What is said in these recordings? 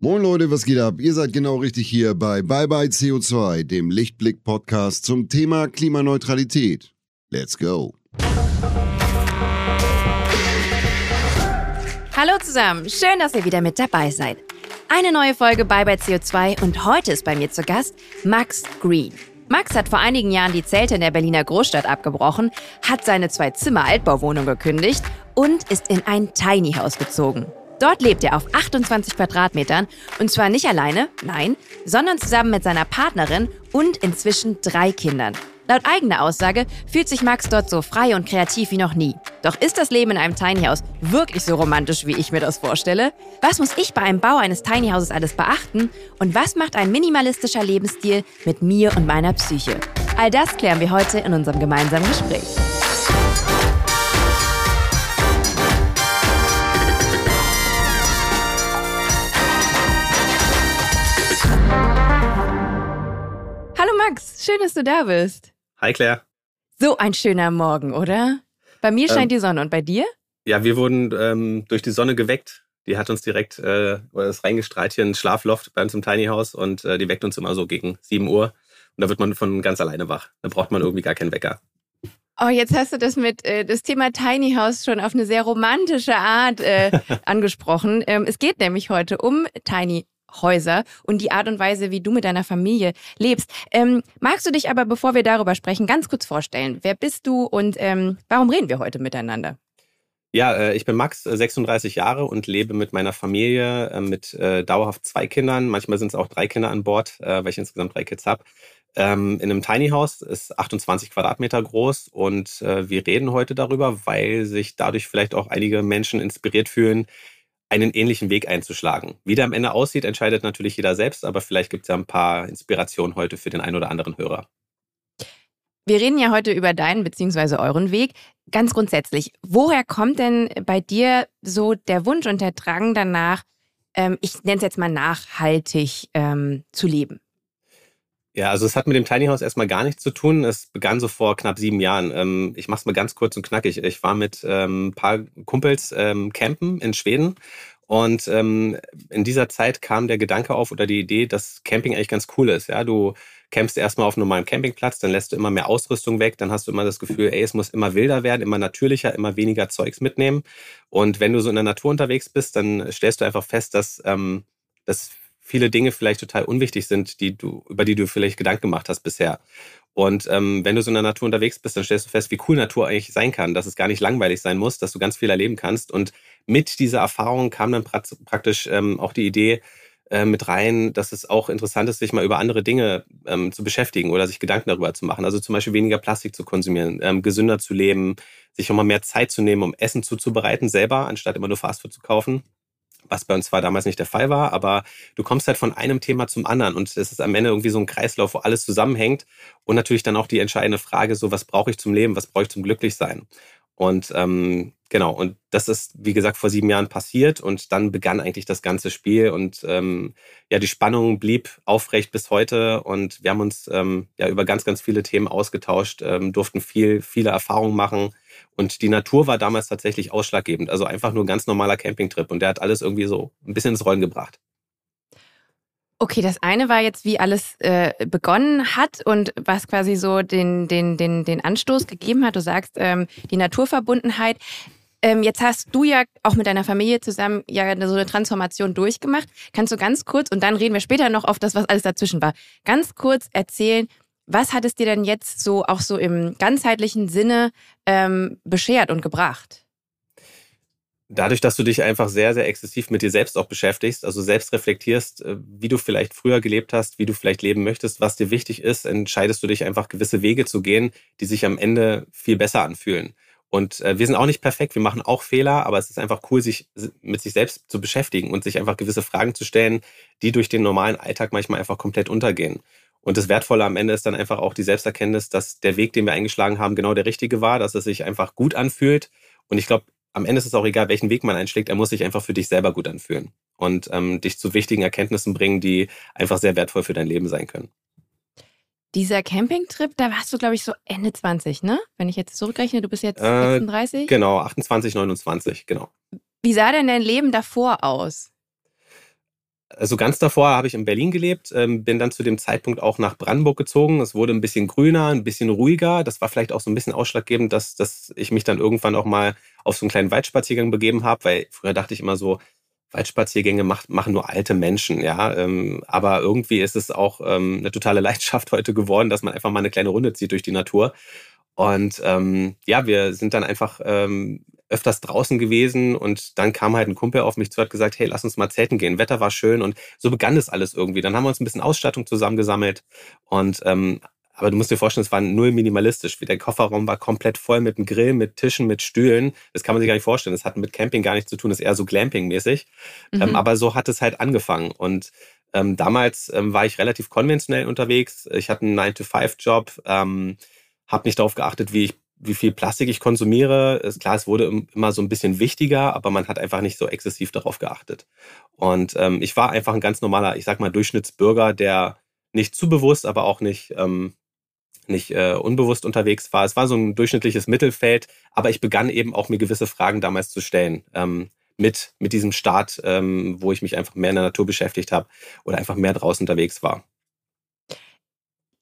Moin Leute, was geht ab? Ihr seid genau richtig hier bei Bye Bye CO2, dem Lichtblick-Podcast zum Thema Klimaneutralität. Let's go! Hallo zusammen, schön, dass ihr wieder mit dabei seid. Eine neue Folge Bye Bye CO2 und heute ist bei mir zu Gast Max Green. Max hat vor einigen Jahren die Zelte in der Berliner Großstadt abgebrochen, hat seine zwei Zimmer Altbauwohnung gekündigt und ist in ein Tiny House gezogen. Dort lebt er auf 28 Quadratmetern und zwar nicht alleine, nein, sondern zusammen mit seiner Partnerin und inzwischen drei Kindern. Laut eigener Aussage fühlt sich Max dort so frei und kreativ wie noch nie. Doch ist das Leben in einem Tiny House wirklich so romantisch, wie ich mir das vorstelle? Was muss ich bei einem Bau eines Tiny Houses alles beachten? Und was macht ein minimalistischer Lebensstil mit mir und meiner Psyche? All das klären wir heute in unserem gemeinsamen Gespräch. Max, schön, dass du da bist. Hi Claire. So ein schöner Morgen, oder? Bei mir scheint ähm, die Sonne und bei dir? Ja, wir wurden ähm, durch die Sonne geweckt. Die hat uns direkt äh, das reingestrahlt hier ins Schlafloft bei uns im Tiny House und äh, die weckt uns immer so gegen 7 Uhr. Und da wird man von ganz alleine wach. Da braucht man irgendwie gar keinen Wecker. Oh, jetzt hast du das mit äh, das Thema Tiny House schon auf eine sehr romantische Art äh, angesprochen. Ähm, es geht nämlich heute um Tiny Häuser und die Art und Weise, wie du mit deiner Familie lebst. Ähm, magst du dich aber, bevor wir darüber sprechen, ganz kurz vorstellen? Wer bist du und ähm, warum reden wir heute miteinander? Ja, äh, ich bin Max, 36 äh, Jahre und lebe mit meiner Familie äh, mit dauerhaft zwei Kindern. Manchmal sind es auch drei Kinder an Bord, weil ich insgesamt drei Kids habe. Ähm, in einem Tiny House ist 28 Quadratmeter groß und wir reden heute darüber, weil sich dadurch vielleicht auch einige Menschen inspiriert fühlen, einen ähnlichen Weg einzuschlagen. Wie der am Ende aussieht, entscheidet natürlich jeder selbst, aber vielleicht gibt es ja ein paar Inspirationen heute für den einen oder anderen Hörer. Wir reden ja heute über deinen bzw. euren Weg. Ganz grundsätzlich, woher kommt denn bei dir so der Wunsch und der Drang danach, ähm, ich nenne es jetzt mal nachhaltig ähm, zu leben? Ja, also es hat mit dem Tiny House erstmal gar nichts zu tun. Es begann so vor knapp sieben Jahren. Ähm, ich mache es mal ganz kurz und knackig. Ich war mit ähm, ein paar Kumpels ähm, campen in Schweden und ähm, in dieser Zeit kam der Gedanke auf oder die Idee, dass Camping eigentlich ganz cool ist. Ja, du campst erstmal auf einem normalen Campingplatz, dann lässt du immer mehr Ausrüstung weg, dann hast du immer das Gefühl, ey, es muss immer wilder werden, immer natürlicher, immer weniger Zeugs mitnehmen. Und wenn du so in der Natur unterwegs bist, dann stellst du einfach fest, dass ähm, das viele Dinge vielleicht total unwichtig sind, die du, über die du vielleicht Gedanken gemacht hast bisher. Und ähm, wenn du so in der Natur unterwegs bist, dann stellst du fest, wie cool Natur eigentlich sein kann, dass es gar nicht langweilig sein muss, dass du ganz viel erleben kannst. Und mit dieser Erfahrung kam dann praktisch ähm, auch die Idee äh, mit rein, dass es auch interessant ist, sich mal über andere Dinge ähm, zu beschäftigen oder sich Gedanken darüber zu machen. Also zum Beispiel weniger Plastik zu konsumieren, ähm, gesünder zu leben, sich auch mal mehr Zeit zu nehmen, um Essen zuzubereiten selber, anstatt immer nur Fastfood zu kaufen was bei uns zwar damals nicht der Fall war, aber du kommst halt von einem Thema zum anderen und es ist am Ende irgendwie so ein Kreislauf, wo alles zusammenhängt und natürlich dann auch die entscheidende Frage, so was brauche ich zum Leben, was brauche ich zum Glücklichsein? Und ähm, genau, und das ist, wie gesagt, vor sieben Jahren passiert und dann begann eigentlich das ganze Spiel und ähm, ja, die Spannung blieb aufrecht bis heute und wir haben uns ähm, ja über ganz, ganz viele Themen ausgetauscht, ähm, durften viel, viele Erfahrungen machen und die Natur war damals tatsächlich ausschlaggebend. Also einfach nur ein ganz normaler Campingtrip. Und der hat alles irgendwie so ein bisschen ins Rollen gebracht. Okay, das eine war jetzt, wie alles äh, begonnen hat und was quasi so den, den, den, den Anstoß gegeben hat. Du sagst, ähm, die Naturverbundenheit. Ähm, jetzt hast du ja auch mit deiner Familie zusammen ja so eine Transformation durchgemacht. Kannst du ganz kurz, und dann reden wir später noch auf das, was alles dazwischen war, ganz kurz erzählen, was hat es dir denn jetzt so auch so im ganzheitlichen Sinne ähm, beschert und gebracht? Dadurch, dass du dich einfach sehr, sehr exzessiv mit dir selbst auch beschäftigst, also selbst reflektierst, äh, wie du vielleicht früher gelebt hast, wie du vielleicht leben möchtest, was dir wichtig ist, entscheidest du dich einfach gewisse Wege zu gehen, die sich am Ende viel besser anfühlen. Und äh, wir sind auch nicht perfekt, wir machen auch Fehler, aber es ist einfach cool, sich mit sich selbst zu beschäftigen und sich einfach gewisse Fragen zu stellen, die durch den normalen Alltag manchmal einfach komplett untergehen. Und das Wertvolle am Ende ist dann einfach auch die Selbsterkenntnis, dass der Weg, den wir eingeschlagen haben, genau der richtige war, dass es sich einfach gut anfühlt. Und ich glaube, am Ende ist es auch egal, welchen Weg man einschlägt, er muss sich einfach für dich selber gut anfühlen und ähm, dich zu wichtigen Erkenntnissen bringen, die einfach sehr wertvoll für dein Leben sein können. Dieser Campingtrip, da warst du, glaube ich, so Ende 20, ne? Wenn ich jetzt zurückrechne, du bist jetzt äh, 36? Genau, 28, 29, genau. Wie sah denn dein Leben davor aus? Also ganz davor habe ich in Berlin gelebt, ähm, bin dann zu dem Zeitpunkt auch nach Brandenburg gezogen. Es wurde ein bisschen grüner, ein bisschen ruhiger. Das war vielleicht auch so ein bisschen ausschlaggebend, dass, dass ich mich dann irgendwann auch mal auf so einen kleinen Waldspaziergang begeben habe, weil früher dachte ich immer so, Waldspaziergänge macht, machen nur alte Menschen, ja. Ähm, aber irgendwie ist es auch ähm, eine totale Leidenschaft heute geworden, dass man einfach mal eine kleine Runde zieht durch die Natur. Und ähm, ja, wir sind dann einfach ähm, öfters draußen gewesen und dann kam halt ein Kumpel auf mich zu, hat gesagt, hey, lass uns mal zelten gehen. Wetter war schön und so begann das alles irgendwie. Dann haben wir uns ein bisschen Ausstattung zusammengesammelt und ähm, aber du musst dir vorstellen, es war null minimalistisch. Der Kofferraum war komplett voll mit einem Grill, mit Tischen, mit Stühlen. Das kann man sich gar nicht vorstellen. Das hat mit Camping gar nichts zu tun. Das ist eher so Glamping-mäßig. Ähm, mhm. Ähm, aber so hat es halt angefangen. Und ähm, damals ähm, war ich relativ konventionell unterwegs. Ich hatte einen 9-to-5-Job, ähm, habe nicht darauf geachtet, wie ich wie viel Plastik ich konsumiere. Ist klar, es wurde immer so ein bisschen wichtiger, aber man hat einfach nicht so exzessiv darauf geachtet. Und ähm, ich war einfach ein ganz normaler, ich sag mal, Durchschnittsbürger, der nicht zu bewusst, aber auch nicht ähm, nicht äh, unbewusst unterwegs war. Es war so ein durchschnittliches Mittelfeld, aber ich begann eben auch mir gewisse Fragen damals zu stellen. Ähm, mit, mit diesem Start, ähm, wo ich mich einfach mehr in der Natur beschäftigt habe oder einfach mehr draußen unterwegs war.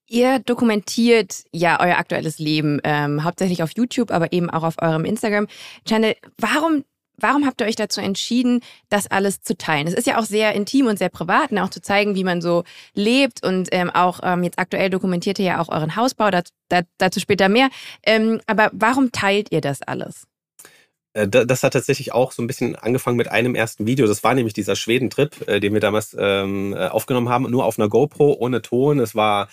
Ihr dokumentiert ja euer aktuelles Leben, ähm, hauptsächlich auf YouTube, aber eben auch auf eurem Instagram-Channel. Warum warum habt ihr euch dazu entschieden, das alles zu teilen? Es ist ja auch sehr intim und sehr privat, ne? auch zu zeigen, wie man so lebt und ähm, auch ähm, jetzt aktuell dokumentiert ihr ja auch euren Hausbau, dazu, dazu später mehr. Ähm, aber warum teilt ihr das alles? Äh, das hat tatsächlich auch so ein bisschen angefangen mit einem ersten Video. Das war nämlich dieser Schweden-Trip, äh, den wir damals ähm, äh, aufgenommen haben, nur auf einer GoPro, ohne Ton. Es war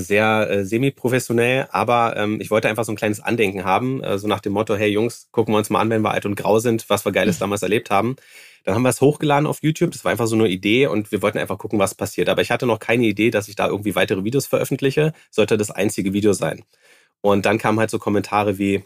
sehr äh, semi-professionell, aber ähm, ich wollte einfach so ein kleines Andenken haben, äh, so nach dem Motto, hey Jungs, gucken wir uns mal an, wenn wir alt und grau sind, was wir Geiles damals erlebt haben. Dann haben wir es hochgeladen auf YouTube, das war einfach so eine Idee und wir wollten einfach gucken, was passiert. Aber ich hatte noch keine Idee, dass ich da irgendwie weitere Videos veröffentliche, sollte das einzige Video sein. Und dann kamen halt so Kommentare wie,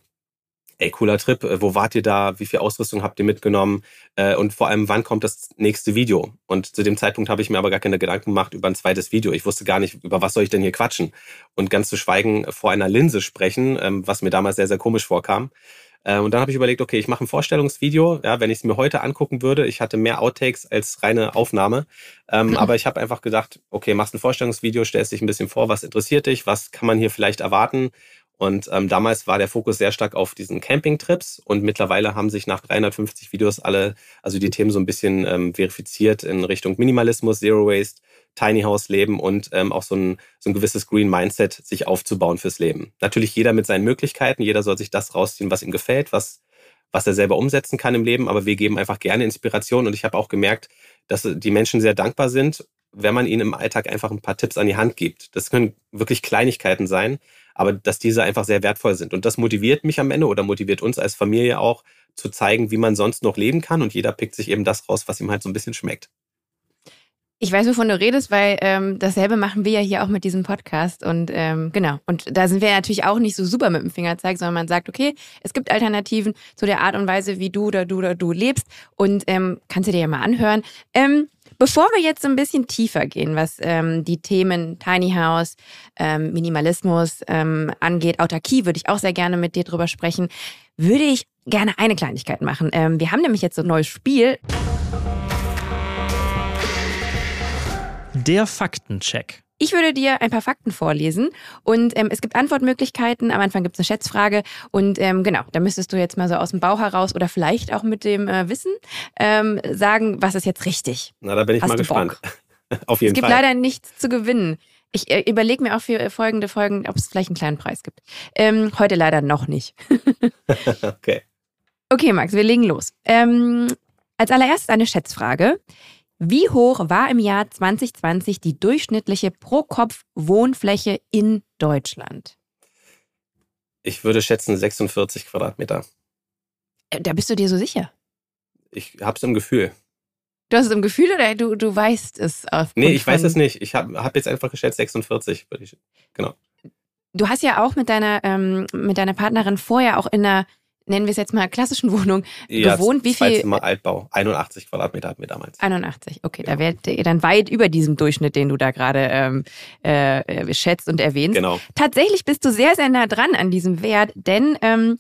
ey, cooler Trip, äh, wo wart ihr da, wie viel Ausrüstung habt ihr mitgenommen äh, und vor allem, wann kommt das nächste Video? Und zu dem Zeitpunkt habe ich mir aber gar keine Gedanken gemacht über ein zweites Video. Ich wusste gar nicht, über was soll ich denn hier quatschen? Und ganz zu schweigen vor einer Linse sprechen, ähm, was mir damals sehr, sehr komisch vorkam. Äh, und dann habe ich überlegt, okay, ich mache ein Vorstellungsvideo. Ja, wenn ich es mir heute angucken würde, ich hatte mehr Outtakes als reine Aufnahme. Ähm, mhm. Aber ich habe einfach gedacht, okay, machst ein Vorstellungsvideo, stellst dich ein bisschen vor, was interessiert dich, was kann man hier vielleicht erwarten und ähm, damals war der Fokus sehr stark auf diesen Campingtrips und mittlerweile haben sich nach 350 Videos alle, also die Themen so ein bisschen ähm, verifiziert in Richtung Minimalismus, Zero Waste, Tiny House Leben und ähm, auch so ein, so ein gewisses Green Mindset sich aufzubauen fürs Leben. Natürlich jeder mit seinen Möglichkeiten, jeder soll sich das rausziehen, was ihm gefällt, was, was er selber umsetzen kann im Leben, aber wir geben einfach gerne Inspiration und ich habe auch gemerkt, dass die Menschen sehr dankbar sind, wenn man ihnen im Alltag einfach ein paar Tipps an die Hand gibt. Das können wirklich Kleinigkeiten sein, aber dass diese einfach sehr wertvoll sind. Und das motiviert mich am Ende oder motiviert uns als Familie auch zu zeigen, wie man sonst noch leben kann. Und jeder pickt sich eben das raus, was ihm halt so ein bisschen schmeckt. Ich weiß, wovon du redest, weil ähm, dasselbe machen wir ja hier auch mit diesem Podcast. Und ähm, genau, und da sind wir natürlich auch nicht so super mit dem Fingerzeig, sondern man sagt, okay, es gibt Alternativen zu der Art und Weise, wie du oder du oder du lebst. Und ähm, kannst du dir ja mal anhören. Ähm, Bevor wir jetzt so ein bisschen tiefer gehen, was ähm, die Themen Tiny House, ähm, Minimalismus ähm, angeht, Autarkie, würde ich auch sehr gerne mit dir drüber sprechen, würde ich gerne eine Kleinigkeit machen. Ähm, wir haben nämlich jetzt so ein neues Spiel. Der Faktencheck. Ich würde dir ein paar Fakten vorlesen und ähm, es gibt Antwortmöglichkeiten. Am Anfang gibt es eine Schätzfrage und ähm, genau, da müsstest du jetzt mal so aus dem Bauch heraus oder vielleicht auch mit dem äh, Wissen ähm, sagen, was ist jetzt richtig. Na, da bin ich Hast mal gespannt. Auf jeden Fall. Es gibt Fall. leider nichts zu gewinnen. Ich äh, überlege mir auch für folgende Folgen, ob es vielleicht einen kleinen Preis gibt. Ähm, heute leider noch nicht. okay. Okay, Max, wir legen los. Ähm, als allererstes eine Schätzfrage. Wie hoch war im Jahr 2020 die durchschnittliche Pro-Kopf-Wohnfläche in Deutschland? Ich würde schätzen 46 Quadratmeter. Äh, da bist du dir so sicher? Ich habe es im Gefühl. Du hast es im Gefühl oder du, du weißt es? Nee, ich weiß es nicht. Ich habe hab jetzt einfach geschätzt 46. Genau. Du hast ja auch mit deiner, ähm, mit deiner Partnerin vorher auch in einer nennen wir es jetzt mal klassischen Wohnung, ja, gewohnt. Wie viel? Zimmer Altbau. 81 Quadratmeter hatten wir damals. 81, okay. Ja. Da werdet ihr dann weit über diesem Durchschnitt, den du da gerade ähm, äh, schätzt und erwähnst. Genau. Tatsächlich bist du sehr, sehr nah dran an diesem Wert, denn ähm,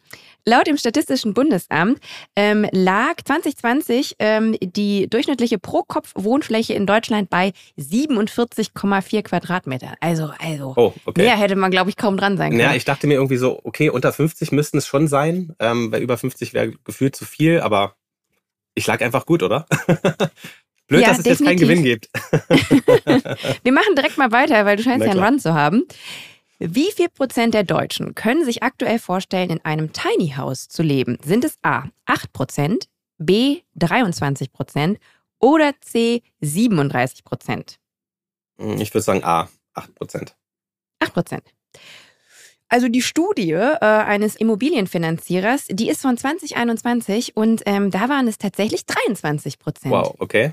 Laut dem Statistischen Bundesamt ähm, lag 2020 ähm, die durchschnittliche Pro-Kopf-Wohnfläche in Deutschland bei 47,4 Quadratmeter. Also, also Oh, okay. mehr hätte man, glaube ich, kaum dran sein können. Ja, ich dachte mir irgendwie so, okay, unter 50 müssten es schon sein, ähm, weil über 50 wäre gefühlt zu viel, aber ich lag einfach gut, oder? Blöd, Ja, dass es jetzt keinen definitiv. Gewinn gibt. Wir machen direkt mal weiter, weil du scheinst ja einen. Run zu haben. Wie viel Prozent der Deutschen können sich aktuell vorstellen, in einem Tiny House zu leben? Sind es A 8 Prozent, B 23 Prozent oder C 37 Prozent? Hm, Ich würde sagen A, 8 Prozent. 8 Prozent. Also die Studie äh, eines Immobilienfinanzierers, die ist von 2021 und ähm, da waren es tatsächlich 23 Prozent. Wow, okay.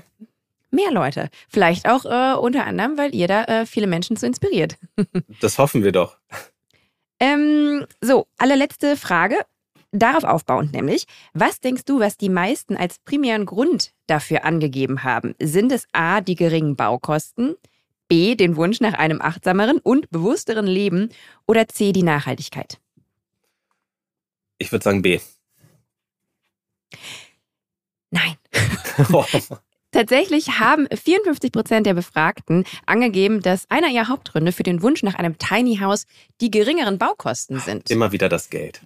Mehr Leute. Vielleicht auch äh, unter anderem, weil ihr da äh, viele Menschen zu inspiriert. Das hoffen wir doch. Ähm, so, allerletzte Frage. Darauf aufbauend nämlich, was denkst du, was die meisten als primären Grund dafür angegeben haben? Sind es A, die geringen Baukosten, B, den Wunsch nach einem achtsameren und bewussteren Leben oder C, die Nachhaltigkeit? Ich würde sagen B. Nein. Tatsächlich haben 54 Prozent der Befragten angegeben, dass einer ihrer Hauptgründe für den Wunsch nach einem Tiny House die geringeren Baukosten sind. Immer wieder das Geld.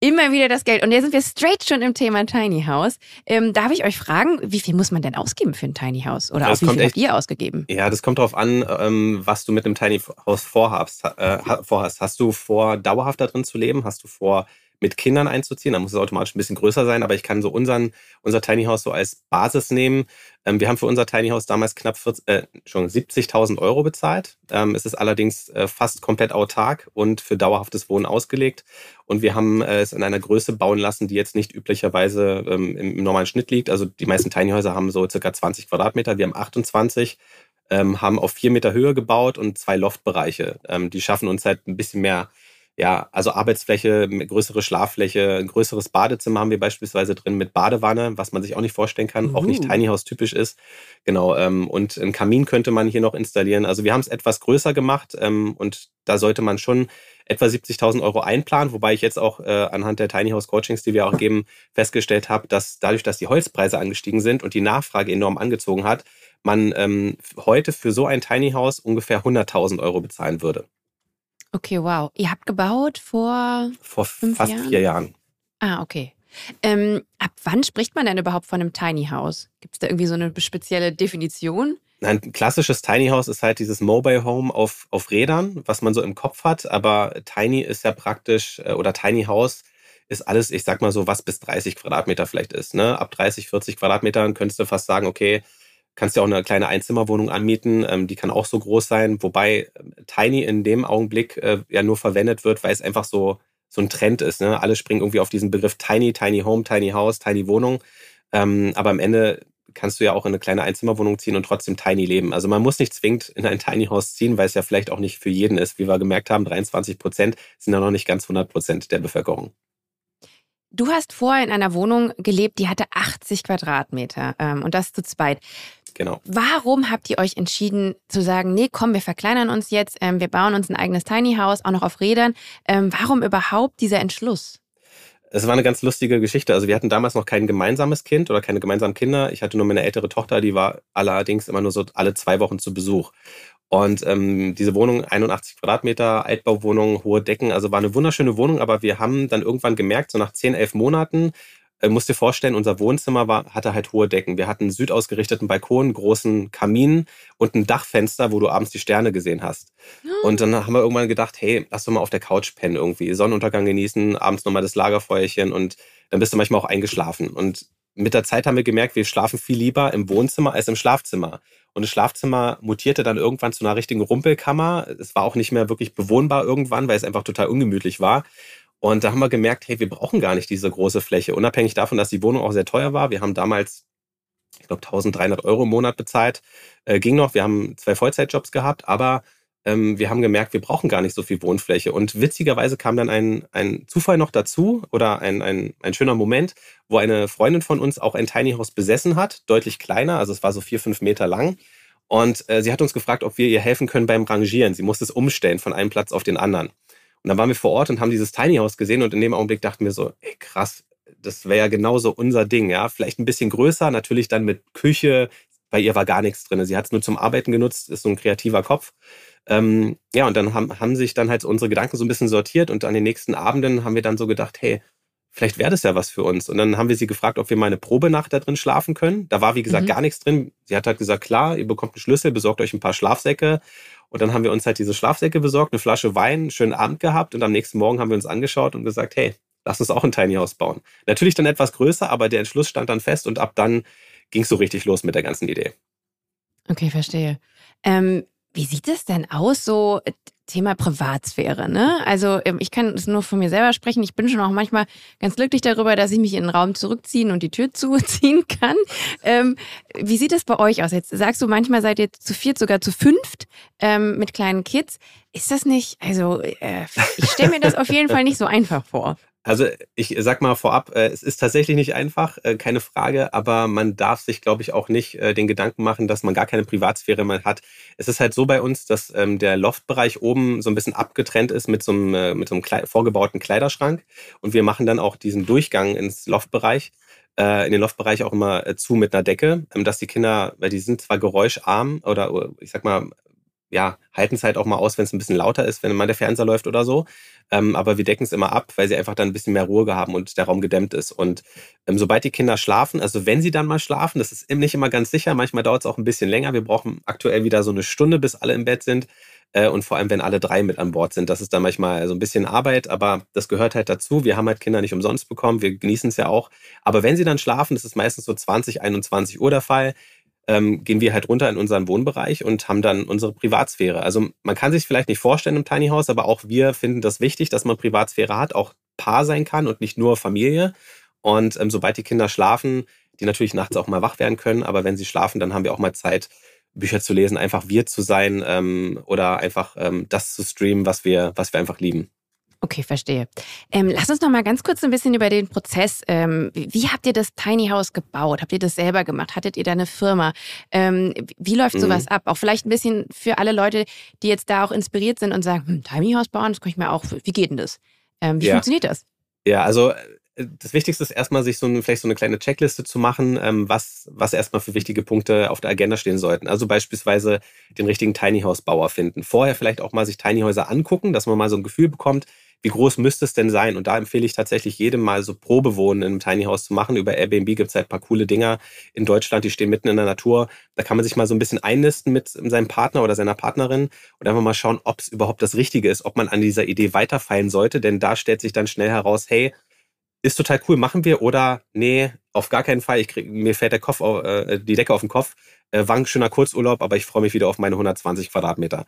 Immer wieder das Geld. Und jetzt sind wir straight schon im Thema Tiny House. Ähm, darf ich euch fragen, wie viel muss man denn ausgeben für ein Tiny House? Oder Das wie viel habt echt- ihr ausgegeben? Ja, das kommt darauf an, ähm, was du mit einem Tiny House vorhabst, äh, ha- vorhast. Hast du vor, dauerhaft da drin zu leben? Hast du vor, mit Kindern einzuziehen? Da muss es automatisch ein bisschen größer sein, aber ich kann so unseren, unser Tiny House so als Basis nehmen. Ähm, wir haben für unser Tiny House damals knapp 40, äh, schon 70.000 Euro bezahlt. Ähm, es ist allerdings äh, fast komplett autark und für dauerhaftes Wohnen ausgelegt. Und wir haben äh, es in einer Größe bauen lassen, die jetzt nicht üblicherweise ähm, im, im normalen Schnitt liegt. Also die meisten Tiny Häuser haben so circa 20 Quadratmeter. Wir haben 28 ähm, haben auf vier Meter Höhe gebaut und zwei Loftbereiche. Ähm, die schaffen uns halt ein bisschen mehr, ja, also Arbeitsfläche, größere Schlaffläche, ein größeres Badezimmer haben wir beispielsweise drin mit Badewanne, was man sich auch nicht vorstellen kann, auch nicht Uh. Tiny House typisch ist. Genau, ähm, und einen Kamin könnte man hier noch installieren. Also wir haben es etwas größer gemacht ähm, und da sollte man schon etwa 70.000 Euro einplanen, wobei ich jetzt auch äh, anhand der Tiny House Coachings, die wir auch geben, festgestellt habe, dass dadurch, dass die Holzpreise angestiegen sind und die Nachfrage enorm angezogen hat, man ähm, heute für so ein Tiny House ungefähr 100.000 Euro bezahlen würde. Okay, wow. Ihr habt gebaut vor. Vor Fünf fast Jahren? vier Jahren. Ah, okay. Ähm, ab wann spricht man denn überhaupt von einem Tiny House? Gibt es da irgendwie so eine spezielle Definition? Ein klassisches Tiny House ist halt dieses Mobile Home auf, auf Rädern, was man so im Kopf hat. Aber Tiny ist ja praktisch, äh, oder Tiny House ist alles, ich sag mal so, was bis 30 Quadratmeter vielleicht ist. Ne? Ab 30, 40 Quadratmetern könntest du fast sagen, okay, kannst ja auch eine kleine Einzimmerwohnung anmieten, ähm, die kann auch so groß sein. Wobei ähm, Tiny in dem Augenblick äh, ja nur verwendet wird, weil es einfach so, so ein Trend ist. Ne? Alle springen irgendwie auf diesen Begriff Tiny, Tiny Home, Tiny House, Tiny Wohnung. Ähm, aber am Ende kannst du ja auch in eine kleine Einzimmerwohnung ziehen und trotzdem tiny leben. Also man muss nicht zwingend in ein Tiny House ziehen, weil es ja vielleicht auch nicht für jeden ist. Wie wir gemerkt haben, 23 Prozent sind ja noch nicht ganz 100 Prozent der Bevölkerung. Du hast vorher in einer Wohnung gelebt, die hatte 80 Quadratmeter ähm, und das zu zweit. Genau. Warum habt ihr euch entschieden zu sagen, nee, komm, wir verkleinern uns jetzt, ähm, wir bauen uns ein eigenes Tiny House, auch noch auf Rädern? Ähm, warum überhaupt dieser Entschluss? Es war eine ganz lustige Geschichte. Also wir hatten damals noch kein gemeinsames Kind oder keine gemeinsamen Kinder. Ich hatte nur meine ältere Tochter, die war allerdings immer nur so alle zwei Wochen zu Besuch. Und ähm, diese Wohnung, 81 Quadratmeter, Altbauwohnung, hohe Decken, also war eine wunderschöne Wohnung, aber wir haben dann irgendwann gemerkt, so nach 10, 11 Monaten, äh, musst dir vorstellen, unser Wohnzimmer war, hatte halt hohe Decken. Wir hatten einen südausgerichteten Balkon, einen großen Kamin und ein Dachfenster, wo du abends die Sterne gesehen hast. Und dann haben wir irgendwann gedacht, hey, lass doch mal auf der Couch pennen irgendwie, Sonnenuntergang genießen, abends nochmal das Lagerfeuerchen und dann bist du manchmal auch eingeschlafen. Und mit der Zeit haben wir gemerkt, wir schlafen viel lieber im Wohnzimmer als im Schlafzimmer. Und das Schlafzimmer mutierte dann irgendwann zu einer richtigen Rumpelkammer. Es war auch nicht mehr wirklich bewohnbar irgendwann, weil es einfach total ungemütlich war. Und da haben wir gemerkt, hey, wir brauchen gar nicht diese große Fläche. Unabhängig davon, dass die Wohnung auch sehr teuer war. Wir haben damals, ich glaube, 1300 Euro im Monat bezahlt. Äh, ging noch. Wir haben zwei Vollzeitjobs gehabt, aber ähm, wir haben gemerkt, wir brauchen gar nicht so viel Wohnfläche. Und witzigerweise kam dann ein, ein Zufall noch dazu oder ein, ein, ein schöner Moment, wo eine Freundin von uns auch ein Tiny House besessen hat, deutlich kleiner, also es war so vier, fünf Meter lang. Und äh, sie hat uns gefragt, ob wir ihr helfen können beim Rangieren. Sie musste es umstellen von einem Platz auf den anderen. Und dann waren wir vor Ort und haben dieses Tiny House gesehen und in dem Augenblick dachten wir so, ey krass, das wäre ja genauso unser Ding, ja. Vielleicht ein bisschen größer, natürlich dann mit Küche. Bei ihr war gar nichts drin. Sie hat es nur zum Arbeiten genutzt, ist so ein kreativer Kopf. Ähm, ja, und dann haben, haben sich dann halt unsere Gedanken so ein bisschen sortiert und an den nächsten Abenden haben wir dann so gedacht, hey, vielleicht wäre das ja was für uns. Und dann haben wir sie gefragt, ob wir mal eine Probenacht da drin schlafen können. Da war, wie gesagt, mhm. gar nichts drin. Sie hat halt gesagt, klar, ihr bekommt einen Schlüssel, besorgt euch ein paar Schlafsäcke. Und dann haben wir uns halt diese Schlafsäcke besorgt, eine Flasche Wein, einen schönen Abend gehabt. Und am nächsten Morgen haben wir uns angeschaut und gesagt, hey, lass uns auch ein Tiny House bauen. Natürlich dann etwas größer, aber der Entschluss stand dann fest und ab dann ging es so richtig los mit der ganzen Idee. Okay, verstehe. Ähm, wie sieht es denn aus, so Thema Privatsphäre, ne? Also ähm, ich kann es nur von mir selber sprechen. Ich bin schon auch manchmal ganz glücklich darüber, dass ich mich in den Raum zurückziehen und die Tür zuziehen kann. Ähm, wie sieht es bei euch aus? Jetzt sagst du, manchmal seid ihr zu viert, sogar zu fünft ähm, mit kleinen Kids. Ist das nicht, also äh, ich stelle mir das auf jeden Fall nicht so einfach vor. Also ich sag mal vorab, äh, es ist tatsächlich nicht einfach, äh, keine Frage, aber man darf sich, glaube ich, auch nicht äh, den Gedanken machen, dass man gar keine Privatsphäre mehr hat. Es ist halt so bei uns, dass ähm, der Loftbereich oben so ein bisschen abgetrennt ist mit so einem, mit so einem vorgebauten Kleiderschrank und wir machen dann auch diesen Durchgang ins Loftbereich in den Loftbereich auch immer zu mit einer Decke, ähm, dass die Kinder, weil die sind zwar geräuscharm oder ich sag mal ja, halten es halt auch mal aus, wenn es ein bisschen lauter ist, wenn mal der Fernseher läuft oder so. Ähm, aber wir decken es immer ab, weil sie einfach dann ein bisschen mehr Ruhe haben und der Raum gedämmt ist. Und ähm, sobald die Kinder schlafen, also wenn sie dann mal schlafen, das ist nicht immer ganz sicher, manchmal dauert es auch ein bisschen länger. Wir brauchen aktuell wieder so eine Stunde, bis alle im Bett sind. Äh, und vor allem, wenn alle drei mit an Bord sind, das ist dann manchmal so ein bisschen Arbeit, aber das gehört halt dazu. Wir haben halt Kinder nicht umsonst bekommen, wir genießen es ja auch. Aber wenn sie dann schlafen, das ist meistens so 20, 21 Uhr der Fall, ähm, gehen wir halt runter in unseren Wohnbereich und haben dann unsere Privatsphäre. Also man kann sich vielleicht nicht vorstellen im Tiny House, aber auch wir finden das wichtig, dass man Privatsphäre hat, auch Paar sein kann und nicht nur Familie. Und ähm, sobald die Kinder schlafen, die natürlich nachts auch mal wach werden können, aber wenn sie schlafen, dann haben wir auch mal Zeit, Bücher zu lesen, einfach wir zu sein ähm, oder einfach ähm, das zu streamen, was wir, was wir einfach lieben. Okay, verstehe. Ähm, lass uns noch mal ganz kurz ein bisschen über den Prozess. Ähm, wie habt ihr das Tiny House gebaut? Habt ihr das selber gemacht? Hattet ihr da eine Firma? Ähm, wie läuft sowas mhm. ab? Auch vielleicht ein bisschen für alle Leute, die jetzt da auch inspiriert sind und sagen, hm, Tiny House bauen, das kann ich mir auch. Wie geht denn das? Ähm, wie ja. funktioniert das? Ja, also äh, das Wichtigste ist erstmal, sich so eine, vielleicht so eine kleine Checkliste zu machen, ähm, was, was erstmal für wichtige Punkte auf der Agenda stehen sollten. Also beispielsweise den richtigen Tiny House Bauer finden. Vorher vielleicht auch mal sich Tiny Häuser angucken, dass man mal so ein Gefühl bekommt, wie groß müsste es denn sein? Und da empfehle ich tatsächlich jedem mal so Probewohnen im Tiny House zu machen. Über Airbnb gibt es halt ein paar coole Dinger in Deutschland, die stehen mitten in der Natur. Da kann man sich mal so ein bisschen einnisten mit seinem Partner oder seiner Partnerin und einfach mal schauen, ob es überhaupt das Richtige ist, ob man an dieser Idee weiterfallen sollte. Denn da stellt sich dann schnell heraus, hey, ist total cool, machen wir oder nee, auf gar keinen Fall. Ich krieg, mir fällt der Kopf, äh, die Decke auf den Kopf. Äh, war ein schöner Kurzurlaub, aber ich freue mich wieder auf meine 120 Quadratmeter.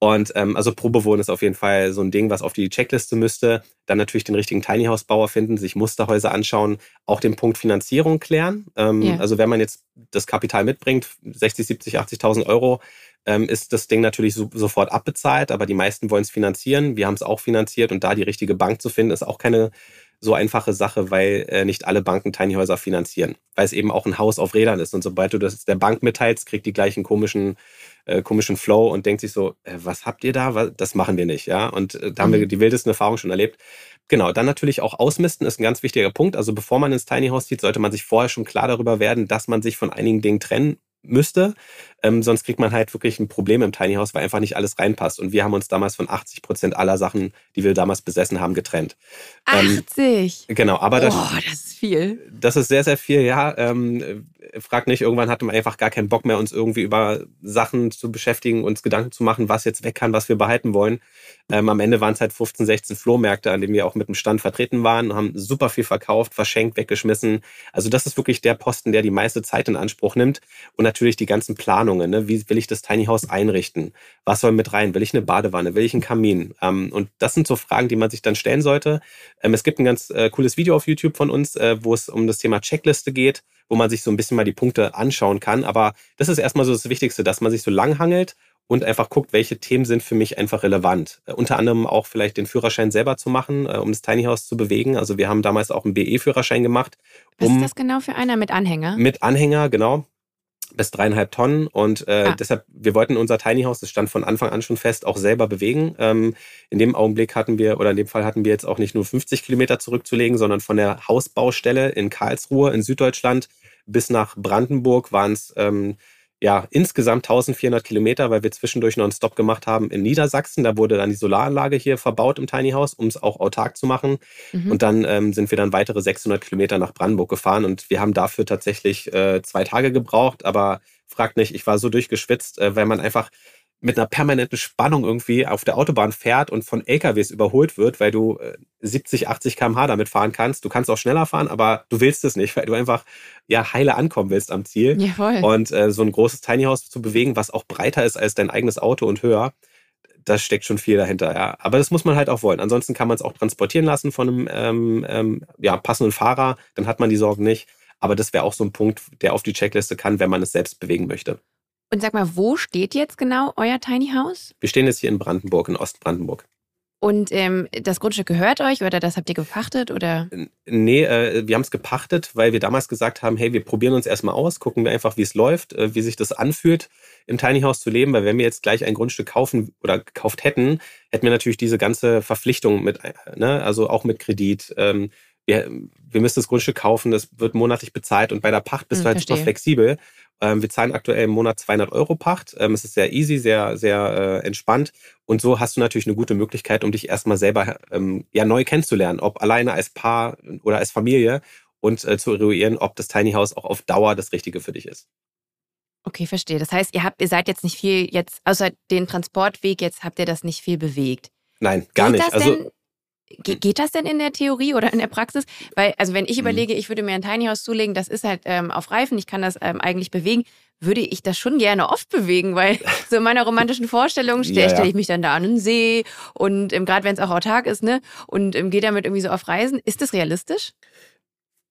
Und ähm, also Probewohnen ist auf jeden Fall so ein Ding, was auf die Checkliste müsste. Dann natürlich den richtigen Tiny House Bauer finden, sich Musterhäuser anschauen, auch den Punkt Finanzierung klären. Ähm, yeah. Also wenn man jetzt das Kapital mitbringt, 60, 70, 80.000 Euro, ähm, ist das Ding natürlich so, sofort abbezahlt, aber die meisten wollen es finanzieren. Wir haben es auch finanziert und da die richtige Bank zu finden, ist auch keine so einfache Sache, weil äh, nicht alle Banken Tiny Häuser finanzieren, weil es eben auch ein Haus auf Rädern ist. Und sobald du das der Bank mitteilst, kriegt die gleichen komischen, äh, komischen Flow und denkt sich so, äh, was habt ihr da? Das machen wir nicht, ja. Und äh, da haben wir mhm. die wildesten Erfahrungen schon erlebt. Genau, dann natürlich auch ausmisten ist ein ganz wichtiger Punkt. Also bevor man ins Tiny House zieht, sollte man sich vorher schon klar darüber werden, dass man sich von einigen Dingen trennen müsste. Ähm, sonst kriegt man halt wirklich ein Problem im Tiny House, weil einfach nicht alles reinpasst. Und wir haben uns damals von 80 Prozent aller Sachen, die wir damals besessen haben, getrennt. 80? Ähm, genau, aber das, oh, das ist viel. Das ist sehr, sehr viel, ja. Ähm, frag nicht, irgendwann hatten wir einfach gar keinen Bock mehr, uns irgendwie über Sachen zu beschäftigen, uns Gedanken zu machen, was jetzt weg kann, was wir behalten wollen. Ähm, am Ende waren es halt 15, 16 Flohmärkte, an denen wir auch mit dem Stand vertreten waren, haben super viel verkauft, verschenkt, weggeschmissen. Also das ist wirklich der Posten, der die meiste Zeit in Anspruch nimmt. Und natürlich die ganzen Planungen. Ne? Wie will ich das Tiny House einrichten? Was soll mit rein? Will ich eine Badewanne? Will ich einen Kamin? Ähm, und das sind so Fragen, die man sich dann stellen sollte. Ähm, es gibt ein ganz äh, cooles Video auf YouTube von uns, äh, wo es um das Thema Checkliste geht wo man sich so ein bisschen mal die Punkte anschauen kann. Aber das ist erstmal so das Wichtigste, dass man sich so lang hangelt und einfach guckt, welche Themen sind für mich einfach relevant. Äh, unter anderem auch vielleicht den Führerschein selber zu machen, äh, um das Tiny House zu bewegen. Also wir haben damals auch einen BE-Führerschein gemacht. Um Was ist das genau für einer mit Anhänger? Mit Anhänger, genau. Bis dreieinhalb Tonnen und äh, ah. deshalb, wir wollten unser Tiny House, das stand von Anfang an schon fest, auch selber bewegen. Ähm, in dem Augenblick hatten wir, oder in dem Fall hatten wir jetzt auch nicht nur 50 Kilometer zurückzulegen, sondern von der Hausbaustelle in Karlsruhe in Süddeutschland bis nach Brandenburg waren es ähm, ja, insgesamt 1400 Kilometer, weil wir zwischendurch noch einen Stop gemacht haben in Niedersachsen. Da wurde dann die Solaranlage hier verbaut im Tiny House, um es auch autark zu machen. Mhm. Und dann ähm, sind wir dann weitere 600 Kilometer nach Brandenburg gefahren und wir haben dafür tatsächlich äh, zwei Tage gebraucht. Aber fragt nicht, ich war so durchgeschwitzt, äh, weil man einfach mit einer permanenten Spannung irgendwie auf der Autobahn fährt und von LKWs überholt wird, weil du 70, 80 km/h damit fahren kannst. Du kannst auch schneller fahren, aber du willst es nicht, weil du einfach ja heile ankommen willst am Ziel. Ja, voll. Und äh, so ein großes Tiny House zu bewegen, was auch breiter ist als dein eigenes Auto und höher, da steckt schon viel dahinter, ja. Aber das muss man halt auch wollen. Ansonsten kann man es auch transportieren lassen von einem ähm, ähm, ja, passenden Fahrer, dann hat man die Sorgen nicht. Aber das wäre auch so ein Punkt, der auf die Checkliste kann, wenn man es selbst bewegen möchte. Und sag mal, wo steht jetzt genau euer Tiny House? Wir stehen jetzt hier in Brandenburg, in Ostbrandenburg. Und ähm, das Grundstück gehört euch oder das habt ihr gepachtet oder? Nee, äh, wir haben es gepachtet, weil wir damals gesagt haben, hey, wir probieren uns erstmal aus, gucken wir einfach, wie es läuft, äh, wie sich das anfühlt, im Tiny House zu leben, weil wenn wir jetzt gleich ein Grundstück kaufen oder gekauft hätten, hätten wir natürlich diese ganze Verpflichtung mit, äh, ne, also auch mit Kredit. Ähm, wir, wir müssen das Grundstück kaufen, das wird monatlich bezahlt und bei der Pacht bist hm, du halt super flexibel. Ähm, wir zahlen aktuell im Monat 200 Euro Pacht. Ähm, es ist sehr easy, sehr, sehr äh, entspannt. Und so hast du natürlich eine gute Möglichkeit, um dich erstmal selber ähm, ja neu kennenzulernen, ob alleine als Paar oder als Familie und äh, zu eruieren, ob das Tiny House auch auf Dauer das Richtige für dich ist. Okay, verstehe. Das heißt, ihr habt, ihr seid jetzt nicht viel jetzt, außer den Transportweg, jetzt habt ihr das nicht viel bewegt. Nein, gar Geht nicht. also Ge geht das denn in der Theorie oder in der Praxis? Weil, also wenn ich mhm. überlege, ich würde mir ein Tiny House zulegen, das ist halt ähm, auf Reifen, ich kann das ähm, eigentlich bewegen, würde ich das schon gerne oft bewegen, weil so in meiner romantischen Vorstellung stelle ja, ja. stell ich mich dann da an den See und ähm, gerade wenn es auch autark ist, ne, und ähm, gehe damit irgendwie so auf Reisen. Ist das realistisch?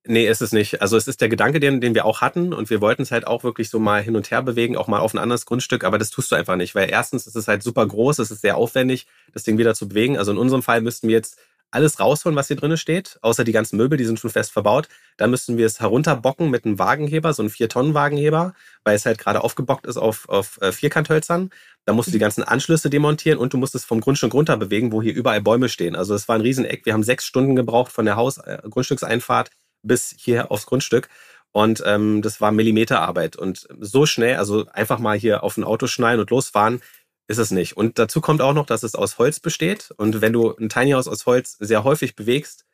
Nee, ist es nicht. Also es ist der Gedanke, den, den wir auch hatten und wir wollten es halt auch wirklich so mal hin und her bewegen, auch mal auf ein anderes Grundstück, aber das tust du einfach nicht, weil erstens ist es halt super groß, es ist sehr aufwendig, das Ding wieder zu bewegen. Also in unserem Fall müssten wir jetzt alles rausholen, was hier drin steht, außer die ganzen Möbel, die sind schon fest verbaut. Dann müssen wir es herunterbocken mit einem Wagenheber, so einem 4-Tonnen-Wagenheber, weil es halt gerade aufgebockt ist auf, auf äh, Vierkanthölzern. Dann musst du die mhm. ganzen Anschlüsse demontieren und du musst es vom Grundstück runter bewegen, wo hier überall Bäume stehen. Also es war ein Rieseneck. Wir haben sechs Stunden gebraucht von der Haus äh, Grundstückseinfahrt bis hier aufs Grundstück. Und ähm, das war Millimeterarbeit. Und so schnell, also einfach mal hier auf ein Auto schnallen und losfahren, ist es nicht. Und dazu kommt auch noch, dass es aus Holz besteht. Und wenn du ein Tiny House aus Holz sehr häufig bewegst,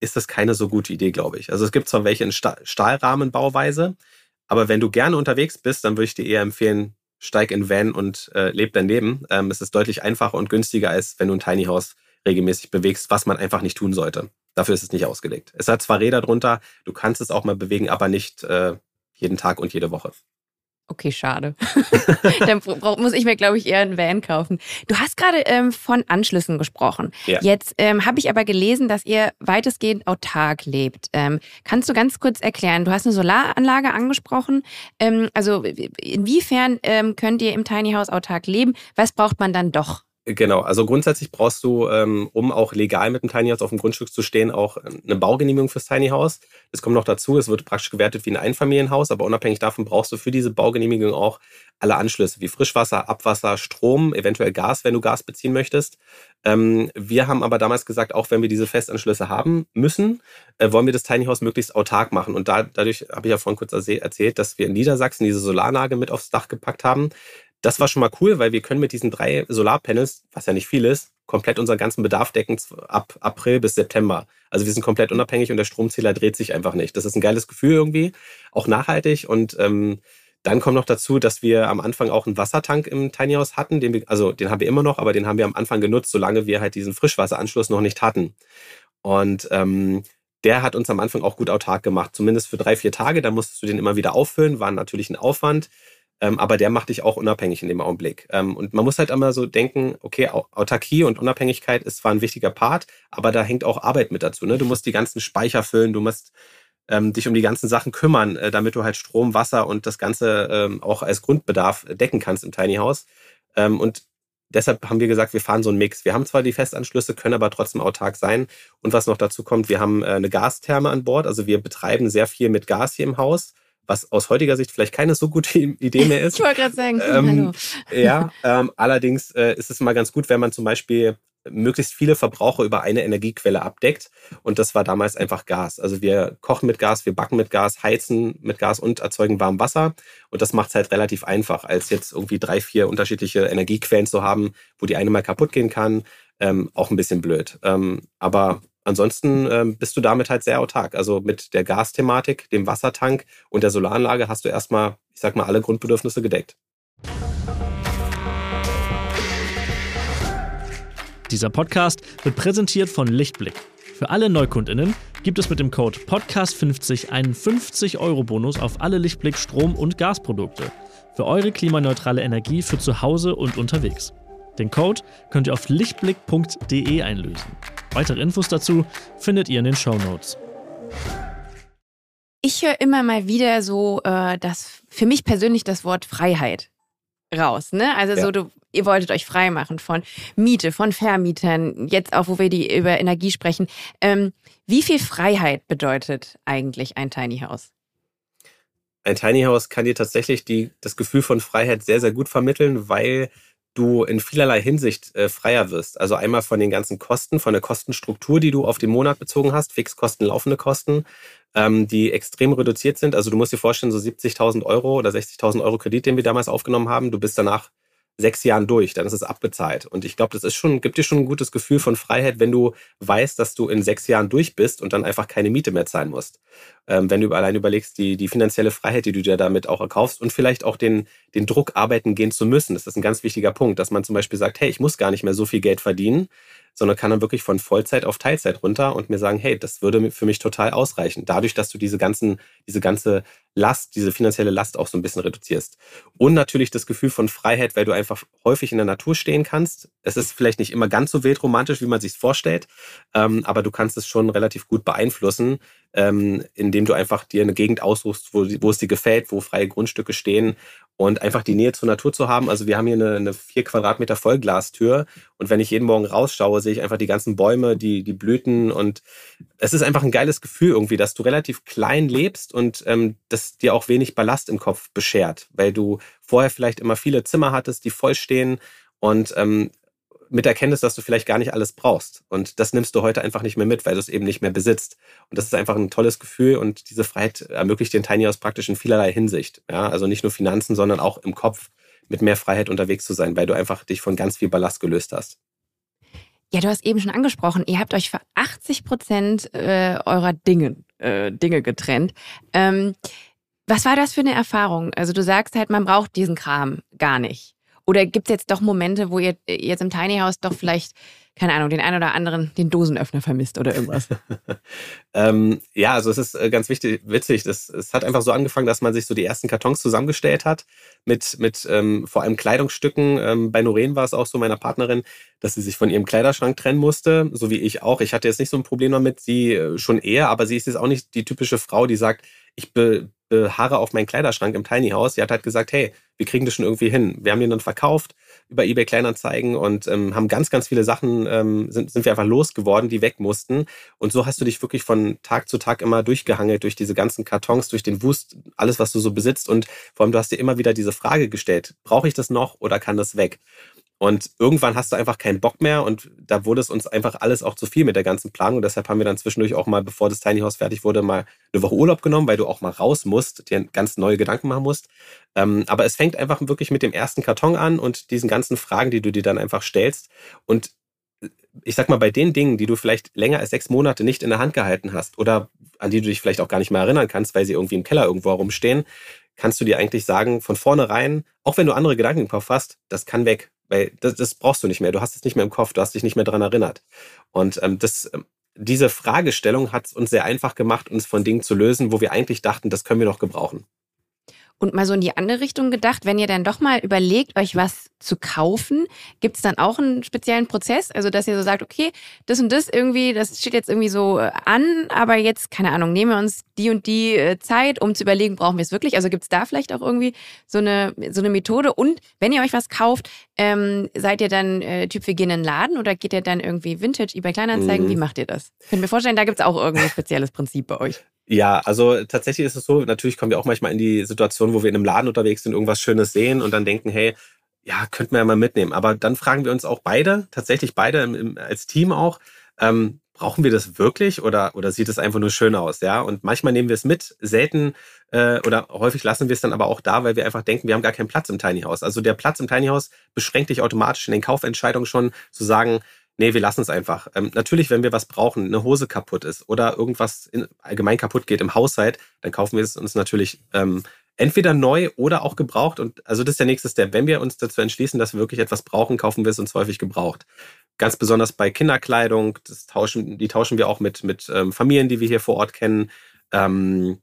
ist das keine so gute Idee, glaube ich. Also es gibt zwar welche in Stahlrahmenbauweise, aber wenn du gerne unterwegs bist, dann würde ich dir eher empfehlen, steig in Van und äh, leb daneben. Ähm, es ist deutlich einfacher und günstiger, als wenn du ein Tiny House regelmäßig bewegst, was man einfach nicht tun sollte. Dafür ist es nicht ausgelegt. Es hat zwar Räder drunter, du kannst es auch mal bewegen, aber nicht äh, jeden Tag und jede Woche. Okay, schade. Dann muss ich mir, glaube ich, eher einen Van kaufen. Du hast gerade ähm, von Anschlüssen gesprochen. Ja. Jetzt ähm, habe ich aber gelesen, dass ihr weitestgehend autark lebt. Ähm, kannst du ganz kurz erklären? Du hast eine Solaranlage angesprochen. Ähm, also inwiefern ähm, könnt ihr im Tiny House autark leben? Was braucht man dann doch? Genau, also grundsätzlich brauchst du, ähm, um auch legal mit dem Tiny House auf dem Grundstück zu stehen, auch eine Baugenehmigung fürs Tiny House. Das kommt noch dazu, es wird praktisch gewertet wie ein Einfamilienhaus, aber unabhängig davon brauchst du für diese Baugenehmigung auch alle Anschlüsse wie Frischwasser, Abwasser, Strom, eventuell Gas, wenn du Gas beziehen möchtest. Ähm, wir haben aber damals gesagt, auch wenn wir diese Festanschlüsse haben müssen, äh, wollen wir das Tiny House möglichst autark machen. Und da, dadurch habe ich ja vorhin kurz erzählt, dass wir in Niedersachsen diese Solaranlage mit aufs Dach gepackt haben. Das war schon mal cool, weil wir können mit diesen drei Solarpanels, was ja nicht viel ist, komplett unseren ganzen Bedarf decken ab April bis September. Also wir sind komplett unabhängig und der Stromzähler dreht sich einfach nicht. Das ist ein geiles Gefühl irgendwie, auch nachhaltig und ähm, dann kommt noch dazu, dass wir am Anfang auch einen Wassertank im Tiny House hatten, den wir, also den haben wir immer noch, aber den haben wir am Anfang genutzt, solange wir halt diesen Frischwasseranschluss noch nicht hatten. Und ähm, der hat uns am Anfang auch gut autark gemacht, zumindest für drei, vier Tage. Da musstest du den immer wieder auffüllen, war natürlich ein Aufwand. Ähm, aber der macht dich auch unabhängig in dem Augenblick. Ähm, und man muss halt immer so denken, okay, Autarkie und Unabhängigkeit ist zwar ein wichtiger Part, aber da hängt auch Arbeit mit dazu. Ne? Du musst die ganzen Speicher füllen, du musst ähm, dich um die ganzen Sachen kümmern, äh, damit du halt Strom, Wasser und das Ganze ähm, auch als Grundbedarf decken kannst im Tiny House. Ähm, und deshalb haben wir gesagt, wir fahren so einen Mix. Wir haben zwar die Festanschlüsse, können aber trotzdem autark sein. Und was noch dazu kommt, wir haben äh, eine Gastherme an Bord. Also wir betreiben sehr viel mit Gas hier im Haus was aus heutiger Sicht vielleicht keine so gute Idee mehr ist. ich wollte gerade sagen, ähm, hallo. Ja, ähm, allerdings äh, ist es mal ganz gut, wenn man zum Beispiel möglichst viele Verbraucher über eine Energiequelle abdeckt. Und das war damals einfach Gas. Also wir kochen mit Gas, wir backen mit Gas, heizen mit Gas und erzeugen warm Wasser. Und das macht es halt relativ einfach, als jetzt irgendwie drei, vier unterschiedliche Energiequellen zu haben, wo die eine mal kaputt gehen kann. Ähm, auch ein bisschen blöd. Ähm, aber ansonsten ähm, bist du damit halt sehr autark. Also mit der Gasthematik, dem Wassertank und der Solaranlage hast du erstmal, ich sag mal, alle Grundbedürfnisse gedeckt. Dieser Podcast wird präsentiert von Lichtblick. Für alle NeukundInnen gibt es mit dem Code Podcast50 einen 50-Euro-Bonus auf alle Lichtblick Strom- und Gasprodukte. Für eure klimaneutrale Energie für zu Hause und unterwegs. Den Code könnt ihr auf lichtblick.de einlösen. Weitere Infos dazu findet ihr in den Show Notes. Ich höre immer mal wieder so, äh, dass für mich persönlich das Wort Freiheit raus. Ne? Also ja. so, du, ihr wolltet euch frei machen von Miete, von Vermietern, jetzt auch, wo wir die über Energie sprechen. Ähm, wie viel Freiheit bedeutet eigentlich ein Tiny House? Ein Tiny House kann dir tatsächlich die, das Gefühl von Freiheit sehr, sehr gut vermitteln, weil du in vielerlei Hinsicht äh, freier wirst. Also einmal von den ganzen Kosten, von der Kostenstruktur, die du auf den Monat bezogen hast, Fixkosten, laufende Kosten, ähm, die extrem reduziert sind. Also du musst dir vorstellen, so 70.000 Euro oder 60.000 Euro Kredit, den wir damals aufgenommen haben, du bist danach sechs Jahren durch, dann ist es abbezahlt. Und ich glaube, das ist schon, gibt dir schon ein gutes Gefühl von Freiheit, wenn du weißt, dass du in sechs Jahren durch bist und dann einfach keine Miete mehr zahlen musst. Ähm, wenn du allein überlegst, die, die finanzielle Freiheit, die du dir damit auch erkaufst und vielleicht auch den, den Druck, arbeiten gehen zu müssen. Das ist ein ganz wichtiger Punkt, dass man zum Beispiel sagt, hey, ich muss gar nicht mehr so viel Geld verdienen, sondern kann dann wirklich von Vollzeit auf Teilzeit runter und mir sagen, hey, das würde für mich total ausreichen. Dadurch, dass du diese ganzen, diese ganze Last, diese finanzielle Last auch so ein bisschen reduzierst. Und natürlich das Gefühl von Freiheit, weil du einfach häufig in der Natur stehen kannst. Es ist vielleicht nicht immer ganz so wildromantisch, wie man sich vorstellt, ähm, aber du kannst es schon relativ gut beeinflussen, ähm, indem du einfach dir eine Gegend aussuchst, wo, wo es dir gefällt, wo freie Grundstücke stehen und einfach die Nähe zur Natur zu haben. Also wir haben hier eine, vier Quadratmeter Vollglastür und wenn ich jeden Morgen rausschaue, sehe ich einfach die ganzen Bäume, die, die Blüten und es ist einfach ein geiles Gefühl irgendwie, dass du relativ klein lebst und ähm, das dir auch wenig Ballast im Kopf beschert, weil du vorher vielleicht immer viele Zimmer hattest, die voll stehen und ähm, mit Erkenntnis, dass du vielleicht gar nicht alles brauchst. Und das nimmst du heute einfach nicht mehr mit, weil du es eben nicht mehr besitzt. Und das ist einfach ein tolles Gefühl und diese Freiheit ermöglicht den Tiny House praktisch in vielerlei Hinsicht. Ja, also nicht nur Finanzen, sondern auch im Kopf mit mehr Freiheit unterwegs zu sein, weil du einfach dich von ganz viel Ballast gelöst hast. Ja, du hast eben schon angesprochen, ihr habt euch für 80 Prozent äh, eurer Dinge, äh, Dinge getrennt. Ähm, was war das für eine Erfahrung? Also du sagst halt, man braucht diesen Kram gar nicht. Oder gibt es jetzt doch Momente, wo ihr äh, jetzt im Tiny House doch vielleicht, keine Ahnung, den einen oder anderen den Dosenöffner vermisst oder irgendwas? ähm, ja, also es ist äh, ganz wichtig, witzig. Das, es hat einfach so angefangen, dass man sich so die ersten Kartons zusammengestellt hat mit, mit ähm, vor allem Kleidungsstücken. Ähm, bei Noreen war es auch so, meiner Partnerin, dass sie sich von ihrem Kleiderschrank trennen musste, so wie ich auch. Ich hatte jetzt nicht so ein Problem damit, sie äh, schon eher, aber sie ist jetzt auch nicht die typische Frau, die sagt, ich be beharre auf meinen Kleiderschrank im Tiny House. Sie hat halt gesagt, hey, wir kriegen das schon irgendwie hin. Wir haben den dann verkauft über eBay Kleinanzeigen und ähm, haben ganz, ganz viele Sachen, ähm, sind, sind wir einfach losgeworden, die weg mussten. Und so hast du dich wirklich von Tag zu Tag immer durchgehangelt durch diese ganzen Kartons, durch den Wust, alles, was du so besitzt. Und vor allem, du hast dir immer wieder diese Frage gestellt, brauche ich das noch oder kann das weg? Und irgendwann hast du einfach keinen Bock mehr und da wurde es uns einfach alles auch zu viel mit der ganzen Planung. deshalb haben wir dann zwischendurch auch mal, bevor das Tiny House fertig wurde, mal eine Woche Urlaub genommen, weil du auch mal raus musst, dir ganz neue Gedanken machen musst. Ähm, aber es fängt einfach wirklich mit dem ersten Karton an und diesen ganzen Fragen, die du dir dann einfach stellst. Und ich sag mal, bei den Dingen, die du vielleicht länger als sechs Monate nicht in der Hand gehalten hast oder an die du dich vielleicht auch gar nicht mehr erinnern kannst, weil sie irgendwie im Keller irgendwo herumstehen, kannst du dir eigentlich sagen, von vornherein, auch wenn du andere Gedanken im Kopf hast, das kann weg. Weil das, das brauchst du nicht mehr. Du hast es nicht mehr im Kopf, du hast dich nicht mehr daran erinnert. Und ähm, das, ähm, diese Fragestellung hat es uns sehr einfach gemacht, uns von Dingen zu lösen, wo wir eigentlich dachten, das können wir noch gebrauchen. Und mal so in die andere Richtung gedacht, wenn ihr dann doch mal überlegt, euch was zu kaufen, gibt es dann auch einen speziellen Prozess? Also, dass ihr so sagt, okay, das und das irgendwie, das steht jetzt irgendwie so äh, an, aber jetzt, keine Ahnung, nehmen wir uns die und die äh, Zeit, um zu überlegen, brauchen wir es wirklich? Also gibt es da vielleicht auch irgendwie so eine, so eine Methode? Und wenn ihr euch was kauft, ähm, seid ihr dann äh, Typ, wir gehen in den Laden oder geht ihr dann irgendwie Vintage, eBay Kleinanzeigen? Mhm. Wie macht ihr das? Ich kann mir vorstellen, da gibt es auch irgendwie ein spezielles Prinzip bei euch. Ja, also tatsächlich ist es so, natürlich kommen wir auch manchmal in die Situation, wo wir in einem Laden unterwegs sind, irgendwas Schönes sehen und dann denken, hey, ja, könnten wir ja mal mitnehmen. Aber dann fragen wir uns auch beide, tatsächlich beide im, im, als Team auch, ähm, brauchen wir das wirklich oder, oder sieht es einfach nur schön aus? Ja, und manchmal nehmen wir es mit, selten äh, oder häufig lassen wir es dann aber auch da, weil wir einfach denken, wir haben gar keinen Platz im Tiny House. Also der Platz im Tiny House beschränkt dich automatisch in den Kaufentscheidungen schon zu sagen, nee, wir lassen es einfach. Ähm, natürlich, wenn wir was brauchen, eine Hose kaputt ist oder irgendwas in, allgemein kaputt geht im Haushalt, dann kaufen wir es uns natürlich ähm, entweder neu oder auch gebraucht. Und also das ist der nächste Step. Wenn wir uns dazu entschließen, dass wir wirklich etwas brauchen, kaufen wir es uns häufig gebraucht. Ganz besonders bei Kinderkleidung, das tauschen, die tauschen wir auch mit, mit ähm, Familien, die wir hier vor Ort kennen. Ähm,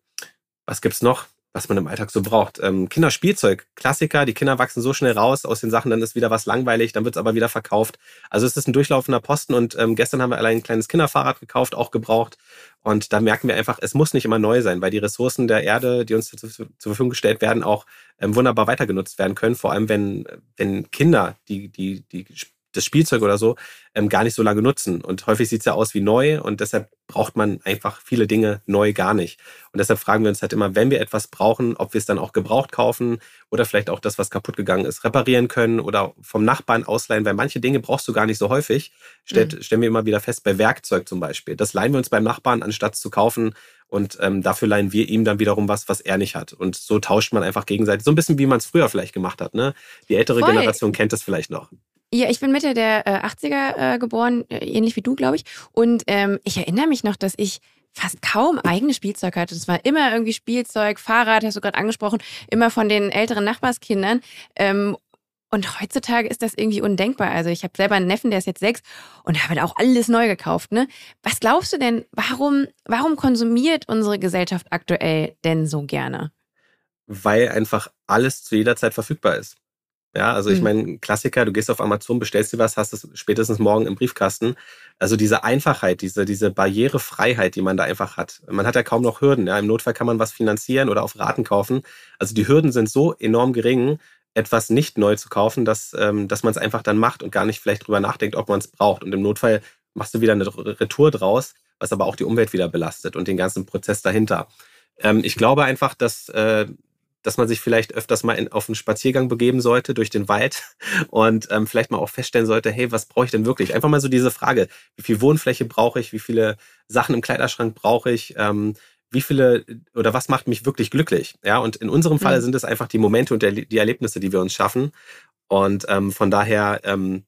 was gibt's noch? Was man im Alltag so braucht. Ähm, Kinderspielzeug, Klassiker, die Kinder wachsen so schnell raus aus den Sachen, dann ist wieder was langweilig, dann wird es aber wieder verkauft. Also es ist ein durchlaufender Posten und ähm, gestern haben wir allein ein kleines Kinderfahrrad gekauft, auch gebraucht. Und da merken wir einfach, es muss nicht immer neu sein, weil die Ressourcen der Erde, die uns zu, zur Verfügung gestellt werden, auch ähm, wunderbar weitergenutzt werden können. Vor allem, wenn, wenn Kinder, die, die, die das Spielzeug oder so ähm, gar nicht so lange nutzen. Und häufig sieht es ja aus wie neu und deshalb braucht man einfach viele Dinge neu gar nicht. Und deshalb fragen wir uns halt immer, wenn wir etwas brauchen, ob wir es dann auch gebraucht kaufen oder vielleicht auch das, was kaputt gegangen ist, reparieren können oder vom Nachbarn ausleihen, weil manche Dinge brauchst du gar nicht so häufig. Stellt, mhm. Stellen wir immer wieder fest, bei Werkzeug zum Beispiel. Das leihen wir uns beim Nachbarn, anstatt zu kaufen. Und ähm, dafür leihen wir ihm dann wiederum was, was er nicht hat. Und so tauscht man einfach gegenseitig. So ein bisschen, wie man es früher vielleicht gemacht hat. Ne? Die ältere Voll. Generation kennt das vielleicht noch. Ja, ich bin Mitte der äh, 80er äh, geboren, äh, ähnlich wie du, glaube ich. Und ähm, ich erinnere mich noch, dass ich fast kaum eigenes Spielzeug hatte. Das war immer irgendwie Spielzeug, Fahrrad, hast du gerade angesprochen, immer von den älteren Nachbarskindern. Ähm, und heutzutage ist das irgendwie undenkbar. Also ich habe selber einen Neffen, der ist jetzt sechs und habe auch alles neu gekauft. Ne? Was glaubst du denn, warum, warum konsumiert unsere Gesellschaft aktuell denn so gerne? Weil einfach alles zu jeder Zeit verfügbar ist. Ja, also ich mhm. meine, Klassiker, du gehst auf Amazon, bestellst dir was, hast es spätestens morgen im Briefkasten. Also diese Einfachheit, diese, diese Barrierefreiheit, die man da einfach hat. Man hat ja kaum noch Hürden. Ja? Im Notfall kann man was finanzieren oder auf Raten kaufen. Also die Hürden sind so enorm gering, etwas nicht neu zu kaufen, dass, ähm, dass man es einfach dann macht und gar nicht vielleicht drüber nachdenkt, ob man es braucht. Und im Notfall machst du wieder eine Retour draus, was aber auch die Umwelt wieder belastet und den ganzen Prozess dahinter. Ähm, ich glaube einfach, dass äh, dass man sich vielleicht öfters mal in, auf einen Spaziergang begeben sollte durch den Wald und ähm, vielleicht mal auch feststellen sollte, hey, was brauche ich denn wirklich? Einfach mal so diese Frage, wie viel Wohnfläche brauche ich, wie viele Sachen im Kleiderschrank brauche ich, ähm, wie viele oder was macht mich wirklich glücklich? Ja, und in unserem Fall mhm. sind es einfach die Momente und die Erlebnisse, die wir uns schaffen. Und ähm, von daher ähm,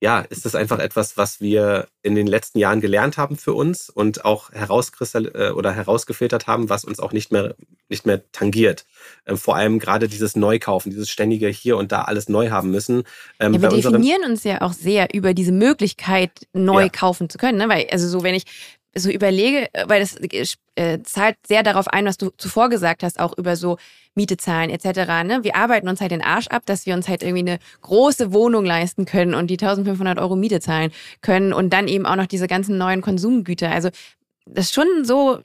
ja, ist das einfach etwas, was wir in den letzten Jahren gelernt haben für uns und auch herauskristall äh, oder herausgefiltert haben, was uns auch nicht mehr nicht mehr tangiert. Ähm, vor allem gerade dieses Neukaufen, dieses ständige hier und da alles neu haben müssen. Ähm, ja, wir definieren uns ja auch sehr über diese Möglichkeit, neu ja. kaufen zu können. Ne? Weil, also so, wenn ich so überlege, weil das äh, zahlt sehr darauf ein, was du zuvor gesagt hast, auch über so Miete zahlen etc. Ne? Wir arbeiten uns halt den Arsch ab, dass wir uns halt irgendwie eine große Wohnung leisten können und die 1500 Euro Miete zahlen können und dann eben auch noch diese ganzen neuen Konsumgüter. Also das ist schon so,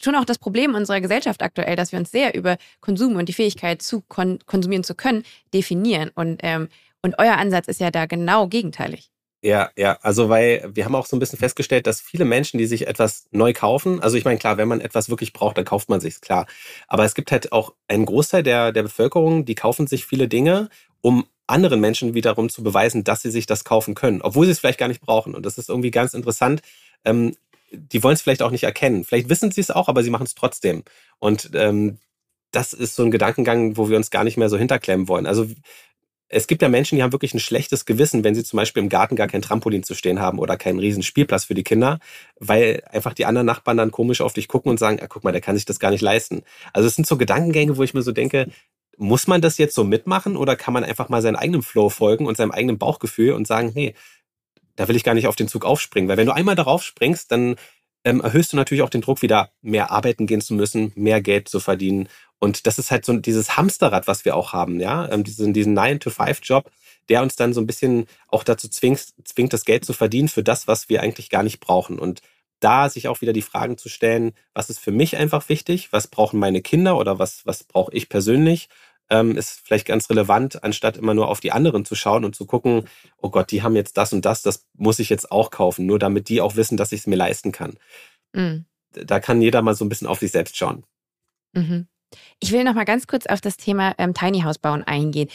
schon auch das Problem unserer Gesellschaft aktuell, dass wir uns sehr über Konsum und die Fähigkeit zu kon konsumieren zu können definieren. Und, ähm, und euer Ansatz ist ja da genau gegenteilig. Ja, ja, also weil wir haben auch so ein bisschen festgestellt, dass viele Menschen, die sich etwas neu kaufen, also ich meine, klar, wenn man etwas wirklich braucht, dann kauft man sich's, klar. Aber es gibt halt auch einen Großteil der, der Bevölkerung, die kaufen sich viele Dinge, um anderen Menschen wiederum zu beweisen, dass sie sich das kaufen können, obwohl sie es vielleicht gar nicht brauchen. Und das ist irgendwie ganz interessant. Ähm, die wollen es vielleicht auch nicht erkennen. Vielleicht wissen sie es auch, aber sie machen es trotzdem. Und ähm, das ist so ein Gedankengang, wo wir uns gar nicht mehr so hinterklemmen wollen. Also es gibt ja Menschen, die haben wirklich ein schlechtes Gewissen, wenn sie zum Beispiel im Garten gar kein Trampolin zu stehen haben oder keinen riesen Spielplatz für die Kinder, weil einfach die anderen Nachbarn dann komisch auf dich gucken und sagen, ah, guck mal, der kann sich das gar nicht leisten. Also es sind so Gedankengänge, wo ich mir so denke, muss man das jetzt so mitmachen oder kann man einfach mal seinem eigenen Flow folgen und seinem eigenen Bauchgefühl und sagen, hey, da will ich gar nicht auf den Zug aufspringen. Weil wenn du einmal darauf springst, dann ähm, erhöhst du natürlich auch den Druck, wieder mehr arbeiten gehen zu müssen, mehr Geld zu verdienen. Und das ist halt so dieses Hamsterrad, was wir auch haben, ja. Ähm, diesen diesen 9-to-5-Job der uns dann so ein bisschen auch dazu zwingt, zwingt, das Geld zu verdienen für das, was wir eigentlich gar nicht brauchen. Und da sich auch wieder die Fragen zu stellen, was ist für mich einfach wichtig, was brauchen meine Kinder oder was, was brauche ich persönlich, ähm, ist vielleicht ganz relevant, anstatt immer nur auf die anderen zu schauen und zu gucken, oh Gott, die haben jetzt das und das, das muss ich jetzt auch kaufen, nur damit die auch wissen, dass ich es mir leisten kann. Mhm. Da kann jeder mal so ein bisschen auf sich selbst schauen. Mhm. Ich will noch mal ganz kurz auf das Thema ähm, Tiny House bauen eingehen.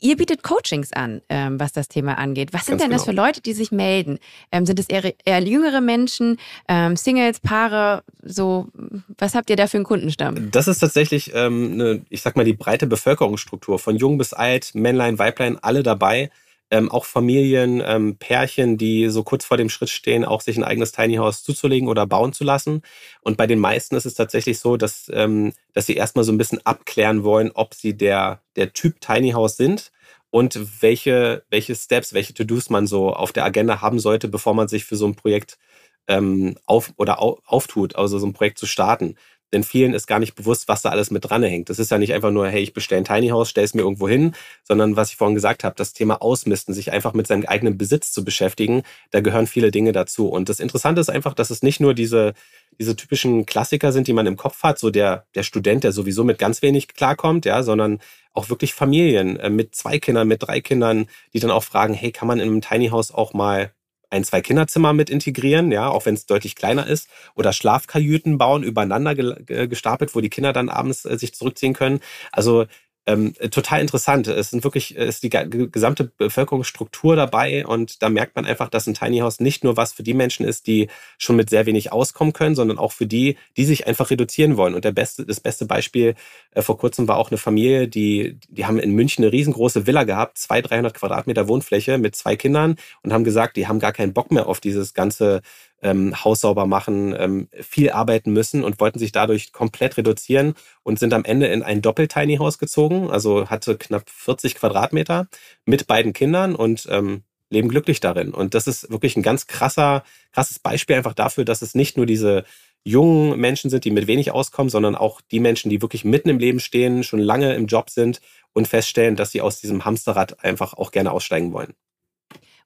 Ihr bietet Coachings an, ähm, was das Thema angeht. Was sind Ganz denn das genau. für Leute, die sich melden? Ähm, sind es eher, eher jüngere Menschen, ähm, Singles, Paare? So, was habt ihr da für einen Kundenstamm? Das ist tatsächlich ähm, eine, ich sag mal, die breite Bevölkerungsstruktur. Von jung bis alt, Männlein, Weiblein, alle dabei ähm, auch Familien, ähm, Pärchen, die so kurz vor dem Schritt stehen, auch sich ein eigenes Tiny House zuzulegen oder bauen zu lassen. Und bei den meisten ist es tatsächlich so, dass, ähm, dass sie erstmal so ein bisschen abklären wollen, ob sie der, der Typ Tiny House sind und welche, welche Steps, welche To-Dos man so auf der Agenda haben sollte, bevor man sich für so ein Projekt ähm, auf oder au, auftut, also so ein Projekt zu starten. Denn vielen ist gar nicht bewusst, was da alles mit dran hängt. Das ist ja nicht einfach nur, hey, ich bestelle ein Tiny House, stell es mir irgendwo hin, sondern was ich vorhin gesagt habe, das Thema Ausmisten, sich einfach mit seinem eigenen Besitz zu beschäftigen, da gehören viele Dinge dazu. Und das Interessante ist einfach, dass es nicht nur diese, diese typischen Klassiker sind, die man im Kopf hat, so der, der Student, der sowieso mit ganz wenig klarkommt, ja, sondern auch wirklich Familien äh, mit zwei Kindern, mit drei Kindern, die dann auch fragen, hey, kann man in einem Tiny House auch mal ein, zwei Kinderzimmer mit integrieren, ja, auch wenn es deutlich kleiner ist, oder Schlafkajüten bauen, übereinander gestapelt, wo die Kinder dann abends äh, sich zurückziehen können. Also ähm, total interessant. Es sind wirklich, ist die gesamte Bevölkerungsstruktur dabei und da merkt man einfach, dass ein Tiny House nicht nur was für die Menschen ist, die schon mit sehr wenig auskommen können, sondern auch für die, die sich einfach reduzieren wollen. Und der beste, das beste Beispiel äh, vor kurzem war auch eine Familie, die, die haben in München eine riesengroße Villa gehabt, zwei, 300 Quadratmeter Wohnfläche mit zwei Kindern und haben gesagt, die haben gar keinen Bock mehr auf dieses ganze ähm, Haus sauber machen, ähm, viel arbeiten müssen und wollten sich dadurch komplett reduzieren und sind am Ende in ein Doppel-Tiny House gezogen, also hatte knapp 40 Quadratmeter mit beiden Kindern und ähm, leben glücklich darin. Und das ist wirklich ein ganz krasser, krasses Beispiel einfach dafür, dass es nicht nur diese jungen Menschen sind, die mit wenig auskommen, sondern auch die Menschen, die wirklich mitten im Leben stehen, schon lange im Job sind und feststellen, dass sie aus diesem Hamsterrad einfach auch gerne aussteigen wollen.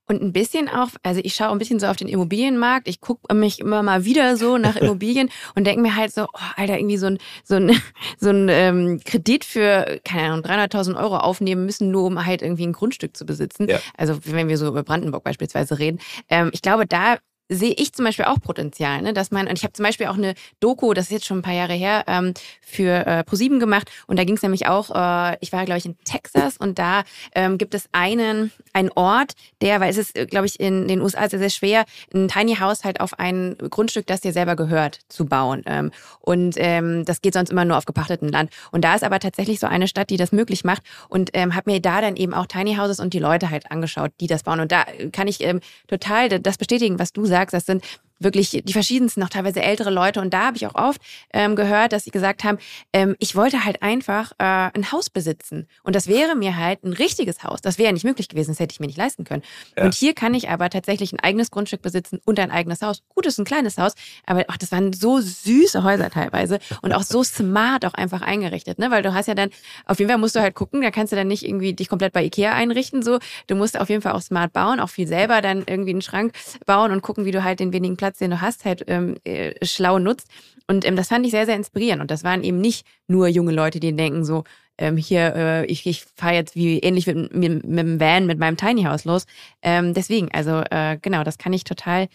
Und ein bisschen auch, also ich schaue ein bisschen so auf den Immobilienmarkt. Ich gucke mich immer mal wieder so nach Immobilien und denke mir halt so, oh, Alter, irgendwie so ein, so ein, so ein ähm, Kredit für, keine Ahnung, 300.000 Euro aufnehmen müssen, nur um halt irgendwie ein Grundstück zu besitzen. Ja. Also wenn wir so über Brandenburg beispielsweise reden. Ähm, ich glaube, da sehe ich zum Beispiel auch Potenzial, ne? dass man, und ich habe zum Beispiel auch eine Doku, das ist jetzt schon ein paar Jahre her, ähm, für äh, ProSieben gemacht und da ging es nämlich auch, äh, ich war glaube ich in Texas und da ähm, gibt es einen, einen Ort, der, weil es ist äh, glaube ich in den USA sehr, sehr schwer, ein Tiny House halt auf ein Grundstück, das dir selber gehört, zu bauen ähm, und ähm, das geht sonst immer nur auf gepachteten Land und da ist aber tatsächlich so eine Stadt, die das möglich macht und ähm, habe mir da dann eben auch Tiny Houses und die Leute halt angeschaut, die das bauen und da kann ich ähm, total das bestätigen, was du sagst, sagst, das sind wirklich die verschiedensten, noch teilweise ältere Leute. Und da habe ich auch oft ähm, gehört, dass sie gesagt haben, ähm, ich wollte halt einfach äh, ein Haus besitzen. Und das wäre mir halt ein richtiges Haus. Das wäre nicht möglich gewesen, das hätte ich mir nicht leisten können. Ja. Und hier kann ich aber tatsächlich ein eigenes Grundstück besitzen und ein eigenes Haus. Gut, es ist ein kleines Haus, aber ach, das waren so süße Häuser teilweise und auch so smart auch einfach eingerichtet, ne? Weil du hast ja dann, auf jeden Fall musst du halt gucken, da kannst du dann nicht irgendwie dich komplett bei Ikea einrichten, so. Du musst auf jeden Fall auch smart bauen, auch viel selber dann irgendwie einen Schrank bauen und gucken, wie du halt den wenigen Platz Platz, den du hast, halt ähm, äh, schlau nutzt. Und ähm, das fand ich sehr, sehr inspirierend. Und das waren eben nicht nur junge Leute, die denken so, ähm, hier, äh, ich, ich fahre jetzt wie ähnlich mit, mit, mit dem Van, mit meinem Tiny House los. Ähm, deswegen, also äh, genau, das kann ich total,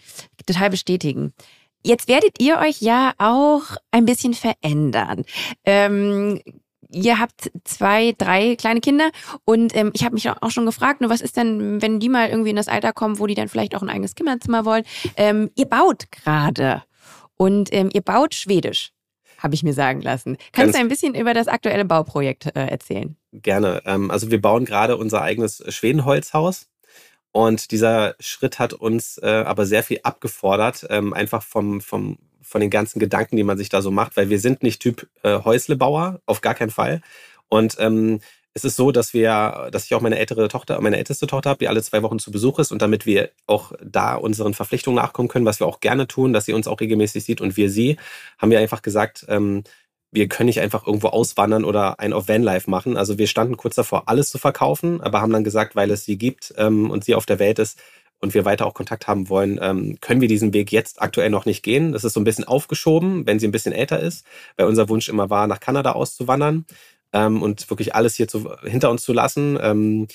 total bestätigen. Jetzt werdet ihr euch ja auch ein bisschen verändern. Ähm, ihr habt zwei, drei kleine Kinder und ähm, ich habe mich auch schon gefragt, nur was ist denn, wenn die mal irgendwie in das Alter kommen, wo die dann vielleicht auch ein eigenes Kinderzimmer wollen? Ähm, ihr baut gerade und ähm, ihr baut Schwedisch, habe ich mir sagen lassen. Kannst du ein bisschen über das aktuelle Bauprojekt äh, erzählen? Gerne. Ähm, also wir bauen gerade unser eigenes Schwedenholzhaus. Und dieser Schritt hat uns äh, aber sehr viel abgefordert, ähm, einfach vom, vom von den ganzen Gedanken, die man sich da so macht, weil wir sind nicht Typ äh, Häuslebauer, auf gar keinen Fall. Und ähm, es ist so, dass wir, dass ich auch meine ältere Tochter, meine älteste Tochter habe, die alle zwei Wochen zu Besuch ist und damit wir auch da unseren Verpflichtungen nachkommen können, was wir auch gerne tun, dass sie uns auch regelmäßig sieht und wir sie, haben wir einfach gesagt, ähm, wir können nicht einfach irgendwo auswandern oder ein auf Vanlife machen. Also wir standen kurz davor, alles zu verkaufen, aber haben dann gesagt, weil es sie gibt ähm, und sie auf der Welt ist und wir weiter auch Kontakt haben wollen, ähm, können wir diesen Weg jetzt aktuell noch nicht gehen. Das ist so ein bisschen aufgeschoben, wenn sie ein bisschen älter ist, weil unser Wunsch immer war, nach Kanada auszuwandern ähm, und wirklich alles hier zu, hinter uns zu lassen. Ähm,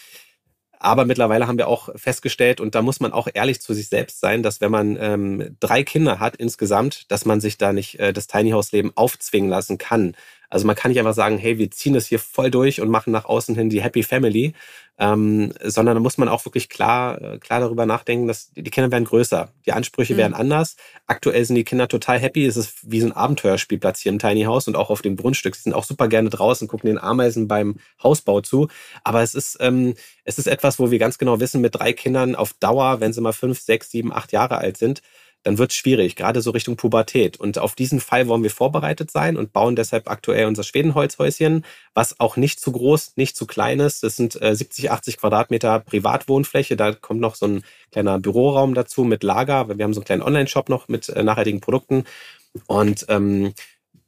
aber mittlerweile haben wir auch festgestellt, und da muss man auch ehrlich zu sich selbst sein, dass wenn man ähm, drei Kinder hat insgesamt, dass man sich da nicht äh, das Tiny House Leben aufzwingen lassen kann. Also man kann nicht einfach sagen, hey, wir ziehen es hier voll durch und machen nach außen hin die Happy Family, ähm, sondern da muss man auch wirklich klar, äh, klar darüber nachdenken, dass die Kinder werden größer, die Ansprüche mhm. werden anders. Aktuell sind die Kinder total happy. Es ist wie so ein Abenteuerspielplatz hier im Tiny House und auch auf dem Grundstück. Sie sind auch super gerne draußen, gucken den Ameisen beim Hausbau zu. Aber es ist, ähm, es ist etwas, wo wir ganz genau wissen, mit drei Kindern auf Dauer, wenn sie mal fünf, sechs, sieben, acht Jahre alt sind, dann wird es schwierig, gerade so Richtung Pubertät. Und auf diesen Fall wollen wir vorbereitet sein und bauen deshalb aktuell unser Schwedenholzhäuschen, was auch nicht zu groß, nicht zu klein ist. Das sind äh, 70, 80 Quadratmeter Privatwohnfläche. Da kommt noch so ein kleiner Büroraum dazu mit Lager. Wir haben so einen kleinen Online-Shop noch mit äh, nachhaltigen Produkten. Und ähm,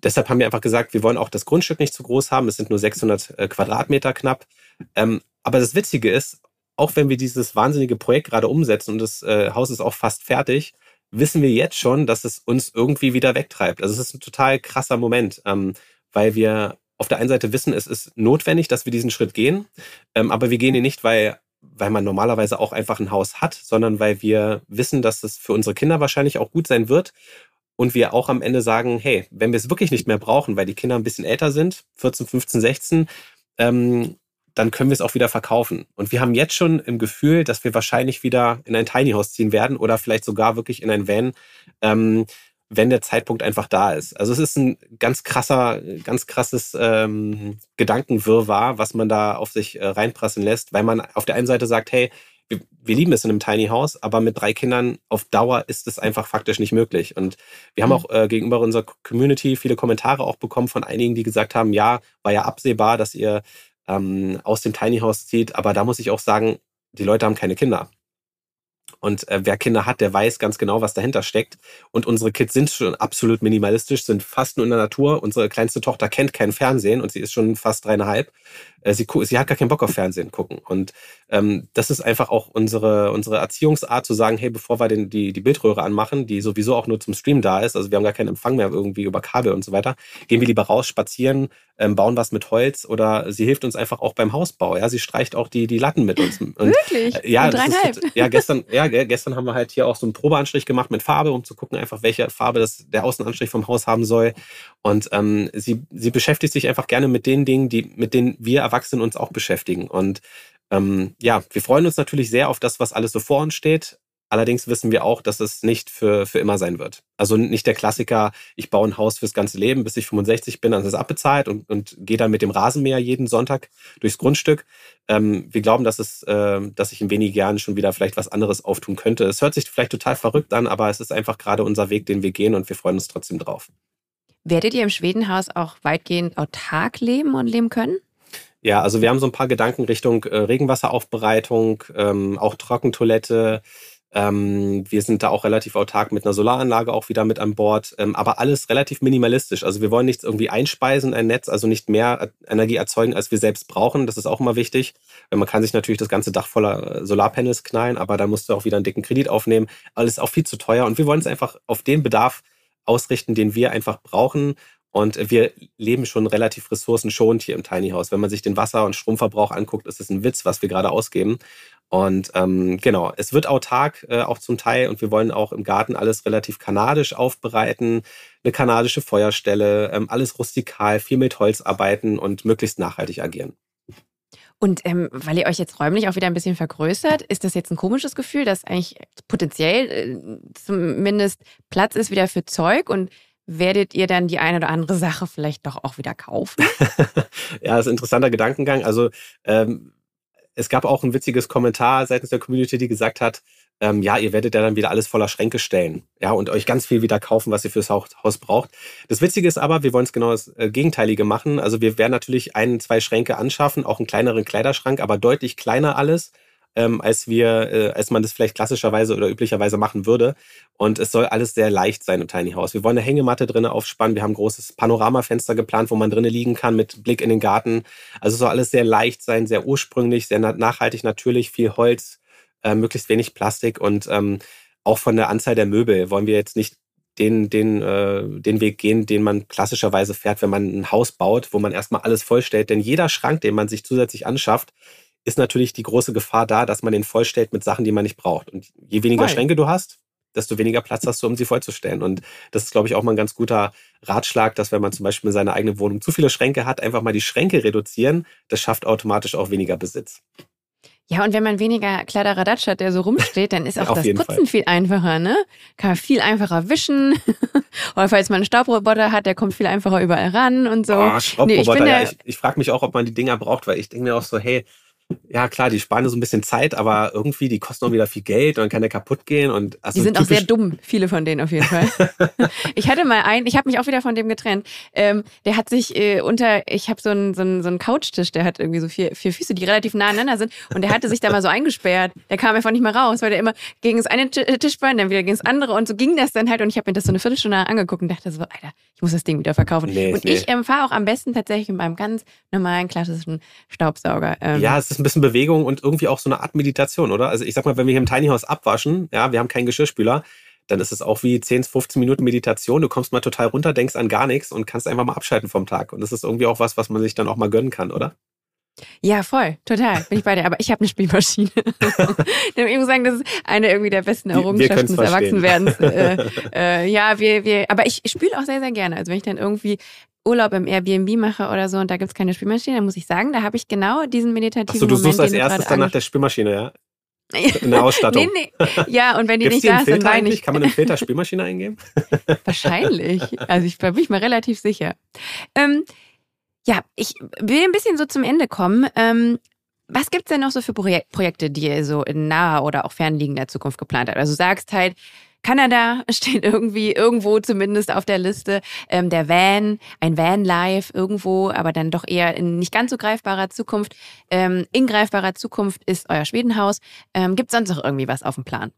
deshalb haben wir einfach gesagt, wir wollen auch das Grundstück nicht zu groß haben. Es sind nur 600 äh, Quadratmeter knapp. Ähm, aber das Witzige ist, auch wenn wir dieses wahnsinnige Projekt gerade umsetzen und das äh, Haus ist auch fast fertig, wissen wir jetzt schon, dass es uns irgendwie wieder wegtreibt. Also es ist ein total krasser Moment, ähm, weil wir auf der einen Seite wissen, es ist notwendig, dass wir diesen Schritt gehen, ähm, aber wir gehen ihn nicht, weil weil man normalerweise auch einfach ein Haus hat, sondern weil wir wissen, dass es für unsere Kinder wahrscheinlich auch gut sein wird und wir auch am Ende sagen, hey, wenn wir es wirklich nicht mehr brauchen, weil die Kinder ein bisschen älter sind, 14, 15, 16, ähm, dann können wir es auch wieder verkaufen. Und wir haben jetzt schon im Gefühl, dass wir wahrscheinlich wieder in ein Tiny House ziehen werden oder vielleicht sogar wirklich in ein Van, ähm, wenn der Zeitpunkt einfach da ist. Also es ist ein ganz krasser, ganz krasses ähm, Gedankenwirrwarr, was man da auf sich äh, reinprassen lässt, weil man auf der einen Seite sagt, hey, wir, wir lieben es in einem Tiny House, aber mit drei Kindern auf Dauer ist es einfach faktisch nicht möglich. Und wir haben mhm. auch äh, gegenüber unserer Community viele Kommentare auch bekommen von einigen, die gesagt haben, ja, war ja absehbar, dass ihr ähm, aus dem Tiny House zieht. Aber da muss ich auch sagen, die Leute haben keine Kinder. Und äh, wer Kinder hat, der weiß ganz genau, was dahinter steckt. Und unsere Kids sind schon absolut minimalistisch, sind fast nur in der Natur. Unsere kleinste Tochter kennt kein Fernsehen und sie ist schon fast dreieinhalb. Äh, sie, sie hat gar keinen Bock auf Fernsehen gucken. Und ähm, das ist einfach auch unsere, unsere Erziehungsart zu sagen, hey, bevor wir den, die, die Bildröhre anmachen, die sowieso auch nur zum Stream da ist, also wir haben gar keinen Empfang mehr irgendwie über Kabel und so weiter, gehen wir lieber raus, spazieren, ähm, bauen was mit Holz oder sie hilft uns einfach auch beim Hausbau. Ja, sie streicht auch die, die Latten mit uns. Und, Wirklich? Äh, ja, ist, ja, gestern, ja, gestern haben wir halt hier auch so einen Probeanstrich gemacht mit Farbe, um zu gucken, einfach welche Farbe das, der Außenanstrich vom Haus haben soll. Und ähm, sie, sie beschäftigt sich einfach gerne mit den Dingen, die, mit denen wir Erwachsenen uns auch beschäftigen. Und ähm, ja, wir freuen uns natürlich sehr auf das, was alles so vor uns steht. Allerdings wissen wir auch, dass es nicht für, für immer sein wird. Also nicht der Klassiker, ich baue ein Haus fürs ganze Leben, bis ich 65 bin, dann ist es abbezahlt und, und gehe dann mit dem Rasenmäher jeden Sonntag durchs Grundstück. Ähm, wir glauben, dass es, äh, dass sich in wenigen Jahren schon wieder vielleicht was anderes auftun könnte. Es hört sich vielleicht total verrückt an, aber es ist einfach gerade unser Weg, den wir gehen und wir freuen uns trotzdem drauf. Werdet ihr im Schwedenhaus auch weitgehend autark leben und leben können? Ja, also wir haben so ein paar Gedanken Richtung äh, Regenwasseraufbereitung, ähm, auch Trockentoilette. Ähm, wir sind da auch relativ autark mit einer Solaranlage auch wieder mit an Bord, ähm, aber alles relativ minimalistisch. Also wir wollen nichts irgendwie einspeisen, ein Netz, also nicht mehr Energie erzeugen, als wir selbst brauchen. Das ist auch immer wichtig. Weil man kann sich natürlich das ganze Dach voller äh, Solarpanels knallen, aber da musst du auch wieder einen dicken Kredit aufnehmen. Alles auch viel zu teuer und wir wollen es einfach auf den Bedarf ausrichten, den wir einfach brauchen und wir leben schon relativ ressourcenschonend hier im Tiny House. Wenn man sich den Wasser- und Stromverbrauch anguckt, ist es ein Witz, was wir gerade ausgeben. Und ähm, genau, es wird autark äh, auch zum Teil und wir wollen auch im Garten alles relativ kanadisch aufbereiten, eine kanadische Feuerstelle, ähm, alles rustikal, viel mit Holz arbeiten und möglichst nachhaltig agieren. Und ähm, weil ihr euch jetzt räumlich auch wieder ein bisschen vergrößert, ist das jetzt ein komisches Gefühl, dass eigentlich potenziell äh, zumindest Platz ist wieder für Zeug und werdet ihr dann die eine oder andere Sache vielleicht doch auch wieder kaufen? ja, das ist ein interessanter Gedankengang. Also ähm, es gab auch ein witziges Kommentar seitens der Community, die gesagt hat, ähm, ja, ihr werdet ja dann wieder alles voller Schränke stellen, ja, und euch ganz viel wieder kaufen, was ihr fürs Haus braucht. Das Witzige ist aber, wir wollen es genau das äh, Gegenteilige machen. Also wir werden natürlich ein, zwei Schränke anschaffen, auch einen kleineren Kleiderschrank, aber deutlich kleiner alles, ähm, als wir, äh, als man das vielleicht klassischerweise oder üblicherweise machen würde. Und es soll alles sehr leicht sein im Tiny House. Wir wollen eine Hängematte drinnen aufspannen. Wir haben ein großes Panoramafenster geplant, wo man drinnen liegen kann mit Blick in den Garten. Also es soll alles sehr leicht sein, sehr ursprünglich, sehr nachhaltig natürlich, viel Holz, äh, möglichst wenig Plastik und ähm, auch von der Anzahl der Möbel wollen wir jetzt nicht den, den, äh, den Weg gehen, den man klassischerweise fährt, wenn man ein Haus baut, wo man erstmal alles vollstellt. Denn jeder Schrank, den man sich zusätzlich anschafft, ist natürlich die große Gefahr da, dass man den vollstellt mit Sachen, die man nicht braucht. Und je weniger Voll. Schränke du hast, desto weniger Platz hast du, um sie vollzustellen. Und das ist, glaube ich, auch mal ein ganz guter Ratschlag, dass wenn man zum Beispiel in seiner eigenen Wohnung zu viele Schränke hat, einfach mal die Schränke reduzieren. Das schafft automatisch auch weniger Besitz. Ja, und wenn man weniger Kladderadatsch hat, der so rumsteht, dann ist auch das Putzen Fall. viel einfacher, ne? Kann man viel einfacher wischen. Oder falls man einen Staubroboter hat, der kommt viel einfacher überall ran und so. Oh, Staubroboter, nee, ich, ja, ich, ich frage mich auch, ob man die Dinger braucht, weil ich denke mir auch so, hey, ja klar, die sparen so ein bisschen Zeit, aber irgendwie, die kosten auch wieder viel Geld und dann kann der kaputt gehen. Und also die sind auch sehr dumm, viele von denen auf jeden Fall. ich hatte mal einen, ich habe mich auch wieder von dem getrennt. Ähm, der hat sich äh, unter, ich habe so einen so einen, so einen Couchtisch, der hat irgendwie so vier, vier Füße, die relativ nah aneinander sind. Und der hatte sich da mal so eingesperrt. Der kam einfach nicht mehr raus, weil der immer gegen das eine Tischbein, dann wieder gegen das andere. Und so ging das dann halt. Und ich habe mir das so eine Viertelstunde angeguckt und dachte so, Alter, ich muss das Ding wieder verkaufen. Nee, und nee. ich ähm, fahre auch am besten tatsächlich mit meinem ganz normalen, klassischen Staubsauger. Ähm, ja, es ist ein bisschen Bewegung und irgendwie auch so eine Art Meditation, oder? Also ich sag mal, wenn wir hier im Tiny House abwaschen, ja, wir haben keinen Geschirrspüler, dann ist es auch wie 10, 15 Minuten Meditation. Du kommst mal total runter, denkst an gar nichts und kannst einfach mal abschalten vom Tag. Und das ist irgendwie auch was, was man sich dann auch mal gönnen kann, oder? Ja, voll, total. Bin ich bei dir. Aber ich habe eine Spielmaschine. ich muss sagen, das ist eine irgendwie der besten Errungenschaften des Erwachsenwerdens. Äh, äh, ja, wir, wir, aber ich spiele auch sehr, sehr gerne. Also wenn ich dann irgendwie Urlaub im Airbnb mache oder so und da gibt's keine Spielmaschine, dann muss ich sagen, da habe ich genau diesen meditativen Achso, du suchst als erstes dann nach der Spielmaschine, ja? In der Ausstattung. nee, nee. Ja, und wenn die Gibt's nicht da ist, dann weine ich. Kann man im Filter Spielmaschine eingeben? Wahrscheinlich. Also ich bin ich mir relativ sicher. Ähm, ja, ich will ein bisschen so zum Ende kommen. Ähm, was gibt's denn noch so für Projek Projekte, die ihr so in naher oder auch fernliegender Zukunft geplant habt? Also du sagst halt, Kanada steht irgendwie irgendwo zumindest auf der Liste. Ähm, der Van, ein Van Life irgendwo, aber dann doch eher in nicht ganz so greifbarer Zukunft. Ähm, in greifbarer Zukunft ist euer Schwedenhaus. Ähm, Gibt es sonst noch irgendwie was auf dem Plan?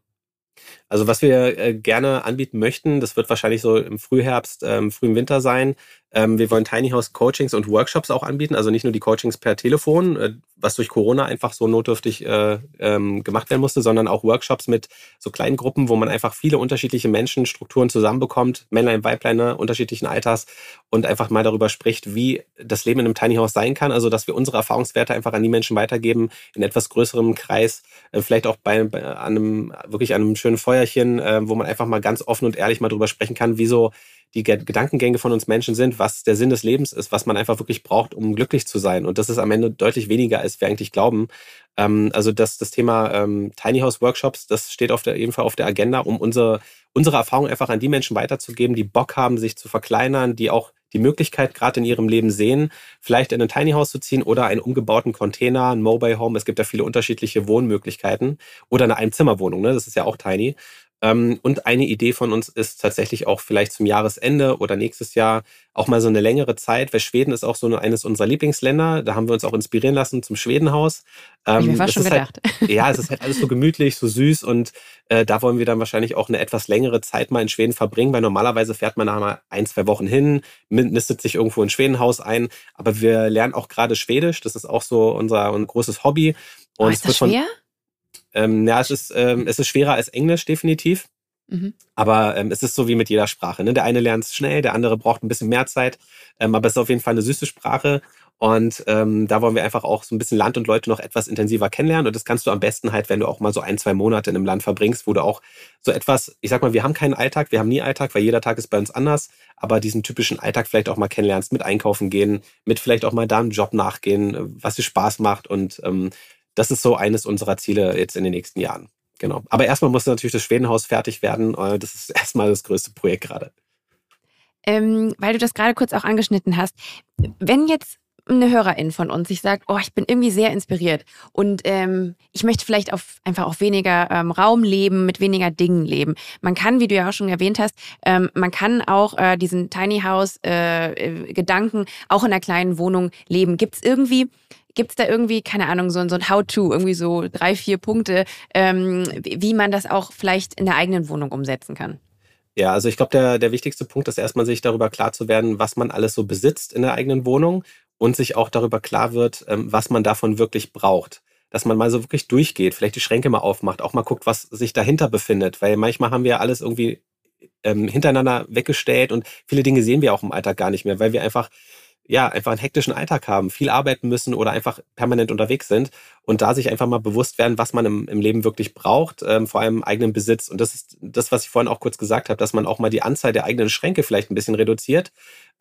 Also was wir äh, gerne anbieten möchten, das wird wahrscheinlich so im Frühherbst, ähm, frühen Winter sein, wir wollen Tiny House Coachings und Workshops auch anbieten, also nicht nur die Coachings per Telefon, äh, was durch Corona einfach so notdürftig äh, ähm, gemacht werden musste, sondern auch Workshops mit so kleinen Gruppen, wo man einfach viele unterschiedliche Menschen, Strukturen zusammenbekommt, Männlein, Weiblein, ne, unterschiedlichen Alters und einfach mal darüber spricht, wie das Leben in einem Tiny House sein kann. Also dass wir unsere Erfahrungswerte einfach an die Menschen weitergeben, in etwas größerem Kreis, äh, vielleicht auch bei, bei einem wirklich einem schönen Feuerchen, äh, wo man einfach mal ganz offen und ehrlich mal darüber sprechen kann, wieso die Gedankengänge von uns Menschen sind, was der Sinn des Lebens ist, was man einfach wirklich braucht, um glücklich zu sein. Und das ist am Ende deutlich weniger, als wir eigentlich glauben. Ähm, also das, das Thema ähm, Tiny House Workshops, das steht auf der, ebenfalls auf der Agenda, um unsere, unsere Erfahrung einfach an die Menschen weiterzugeben, die Bock haben, sich zu verkleinern, die auch die Möglichkeit gerade in ihrem Leben sehen, vielleicht in ein Tiny House zu ziehen oder einen umgebauten Container, ein Mobile Home. Es gibt ja viele unterschiedliche Wohnmöglichkeiten oder eine Einzimmerwohnung, ne? das ist ja auch tiny. Ähm, und eine Idee von uns ist tatsächlich auch vielleicht zum Jahresende oder nächstes Jahr auch mal so eine längere Zeit, weil Schweden ist auch so eines unserer Lieblingsländer. Da haben wir uns auch inspirieren lassen zum Schwedenhaus. Ähm, ich fast schon gedacht. Halt, ja, es ist halt alles so gemütlich, so süß und äh, da wollen wir dann wahrscheinlich auch eine etwas längere Zeit mal in Schweden verbringen, weil normalerweise fährt man da mal ein, zwei Wochen hin, nistet sich irgendwo in Schwedenhaus ein. Aber wir lernen auch gerade Schwedisch. Das ist auch so unser ein großes Hobby. Und oh, ist das schwer? Ähm, ja, es ist, ähm, es ist schwerer als Englisch, definitiv. Mhm. Aber ähm, es ist so wie mit jeder Sprache. Ne? Der eine lernt es schnell, der andere braucht ein bisschen mehr Zeit. Ähm, aber es ist auf jeden Fall eine süße Sprache. Und ähm, da wollen wir einfach auch so ein bisschen Land und Leute noch etwas intensiver kennenlernen. Und das kannst du am besten halt, wenn du auch mal so ein, zwei Monate in einem Land verbringst, wo du auch so etwas, ich sag mal, wir haben keinen Alltag, wir haben nie Alltag, weil jeder Tag ist bei uns anders, aber diesen typischen Alltag vielleicht auch mal kennenlernst, mit einkaufen gehen, mit vielleicht auch mal da einem Job nachgehen, was dir Spaß macht und ähm, das ist so eines unserer Ziele jetzt in den nächsten Jahren. Genau. Aber erstmal muss natürlich das Schwedenhaus fertig werden. Äh, das ist erstmal das größte Projekt gerade. Ähm, weil du das gerade kurz auch angeschnitten hast. Wenn jetzt eine Hörerin von uns sich sagt, oh, ich bin irgendwie sehr inspiriert und ähm, ich möchte vielleicht auf, einfach auf weniger ähm, Raum leben, mit weniger Dingen leben. Man kann, wie du ja auch schon erwähnt hast, ähm, man kann auch äh, diesen Tiny House äh, äh Gedanken auch in einer kleinen Wohnung leben. Gibt es irgendwie Gibt es da irgendwie, keine Ahnung, so, so ein How-To, irgendwie so drei, vier Punkte, ähm, wie man das auch vielleicht in der eigenen Wohnung umsetzen kann? Ja, also ich glaube, der, der wichtigste Punkt ist erstmal sich darüber klar zu werden, was man alles so besitzt in der eigenen Wohnung und sich auch darüber klar wird, ähm, was man davon wirklich braucht. Dass man mal so wirklich durchgeht, vielleicht die Schränke mal aufmacht, auch mal guckt, was sich dahinter befindet. Weil manchmal haben wir alles irgendwie ähm, hintereinander weggestellt und viele Dinge sehen wir auch im Alltag gar nicht mehr, weil wir einfach ja, einfach einen hektischen Alltag haben, viel arbeiten müssen oder einfach permanent unterwegs sind und da sich einfach mal bewusst werden, was man im, im Leben wirklich braucht, ähm, vor allem eigenen Besitz. Und das ist das, was ich vorhin auch kurz gesagt habe, dass man auch mal die Anzahl der eigenen Schränke vielleicht ein bisschen reduziert.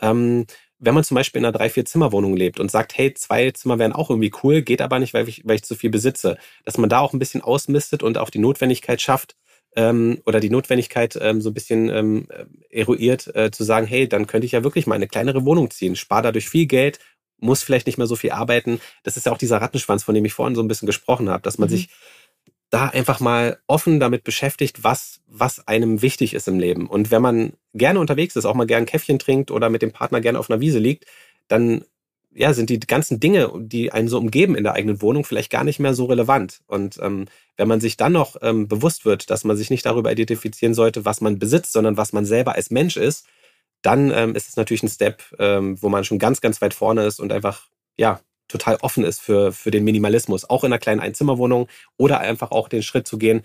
Ähm, wenn man zum Beispiel in einer drei, vier Zimmerwohnung lebt und sagt, hey, zwei Zimmer wären auch irgendwie cool, geht aber nicht, weil ich, weil ich zu viel besitze, dass man da auch ein bisschen ausmistet und auch die Notwendigkeit schafft, ähm, oder die Notwendigkeit ähm, so ein bisschen ähm, eruiert, äh, zu sagen, hey, dann könnte ich ja wirklich mal eine kleinere Wohnung ziehen, spare dadurch viel Geld, muss vielleicht nicht mehr so viel arbeiten. Das ist ja auch dieser Rattenschwanz, von dem ich vorhin so ein bisschen gesprochen habe, dass man mhm. sich da einfach mal offen damit beschäftigt, was, was einem wichtig ist im Leben. Und wenn man gerne unterwegs ist, auch mal gern ein Käffchen trinkt oder mit dem Partner gerne auf einer Wiese liegt, dann ja, sind die ganzen Dinge, die einen so umgeben in der eigenen Wohnung, vielleicht gar nicht mehr so relevant. Und ähm, wenn man sich dann noch ähm, bewusst wird, dass man sich nicht darüber identifizieren sollte, was man besitzt, sondern was man selber als Mensch ist, dann ähm, ist es natürlich ein Step, ähm, wo man schon ganz, ganz weit vorne ist und einfach, ja, total offen ist für, für den Minimalismus, auch in einer kleinen Einzimmerwohnung oder einfach auch den Schritt zu gehen,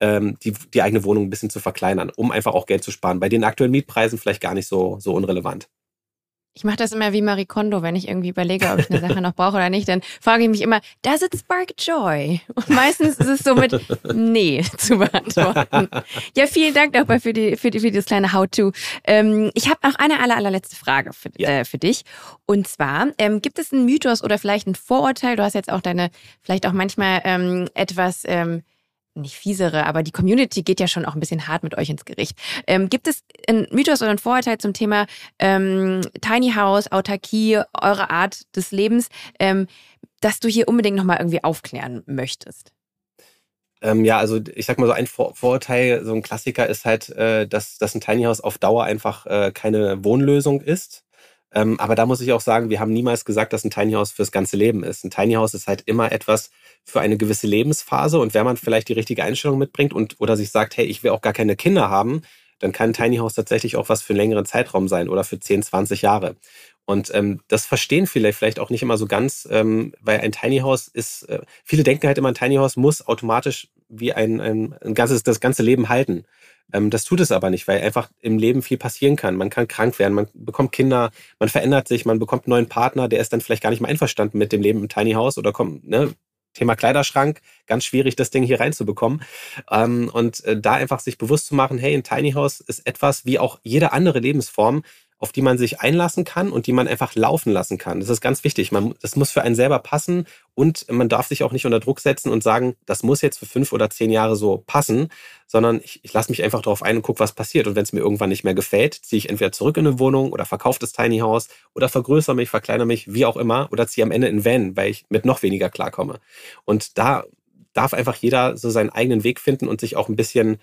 ähm, die, die eigene Wohnung ein bisschen zu verkleinern, um einfach auch Geld zu sparen. Bei den aktuellen Mietpreisen vielleicht gar nicht so, so unrelevant. Ich mache das immer wie Marie Kondo, wenn ich irgendwie überlege, ob ich eine Sache noch brauche oder nicht, dann frage ich mich immer, does it spark joy? Und meistens ist es so mit Nee zu beantworten. Ja, vielen Dank nochmal für, die, für, die, für das kleine How-To. Ähm, ich habe noch eine aller, allerletzte Frage für, ja. äh, für dich. Und zwar, ähm, gibt es einen Mythos oder vielleicht ein Vorurteil? Du hast jetzt auch deine, vielleicht auch manchmal ähm, etwas ähm, nicht fiesere, aber die Community geht ja schon auch ein bisschen hart mit euch ins Gericht. Ähm, gibt es einen Mythos oder einen Vorurteil zum Thema ähm, Tiny House, Autarkie, eure Art des Lebens, ähm, dass du hier unbedingt nochmal irgendwie aufklären möchtest? Ähm, ja, also ich sag mal so ein Vor Vorurteil, so ein Klassiker ist halt, äh, dass, dass ein Tiny House auf Dauer einfach äh, keine Wohnlösung ist. Ähm, aber da muss ich auch sagen, wir haben niemals gesagt, dass ein Tiny House fürs ganze Leben ist. Ein Tiny House ist halt immer etwas für eine gewisse Lebensphase und wenn man vielleicht die richtige Einstellung mitbringt und oder sich sagt, hey, ich will auch gar keine Kinder haben, dann kann Tiny House tatsächlich auch was für einen längeren Zeitraum sein oder für 10, 20 Jahre. Und ähm, das verstehen viele vielleicht auch nicht immer so ganz, ähm, weil ein Tiny House ist, äh, viele denken halt immer, ein Tiny House muss automatisch wie ein, ein, ein ganzes, das ganze Leben halten. Ähm, das tut es aber nicht, weil einfach im Leben viel passieren kann. Man kann krank werden, man bekommt Kinder, man verändert sich, man bekommt einen neuen Partner, der ist dann vielleicht gar nicht mehr einverstanden mit dem Leben im Tiny House oder kommt, ne, Thema Kleiderschrank, ganz schwierig, das Ding hier reinzubekommen. Ähm, und äh, da einfach sich bewusst zu machen, hey, ein Tiny House ist etwas wie auch jede andere Lebensform, auf die man sich einlassen kann und die man einfach laufen lassen kann. Das ist ganz wichtig. Man, das muss für einen selber passen und man darf sich auch nicht unter Druck setzen und sagen, das muss jetzt für fünf oder zehn Jahre so passen, sondern ich, ich lasse mich einfach darauf ein und gucke, was passiert. Und wenn es mir irgendwann nicht mehr gefällt, ziehe ich entweder zurück in eine Wohnung oder verkaufe das Tiny House oder vergrößere mich, verkleinere mich, wie auch immer, oder ziehe am Ende in Van, weil ich mit noch weniger klarkomme. Und da darf einfach jeder so seinen eigenen Weg finden und sich auch ein bisschen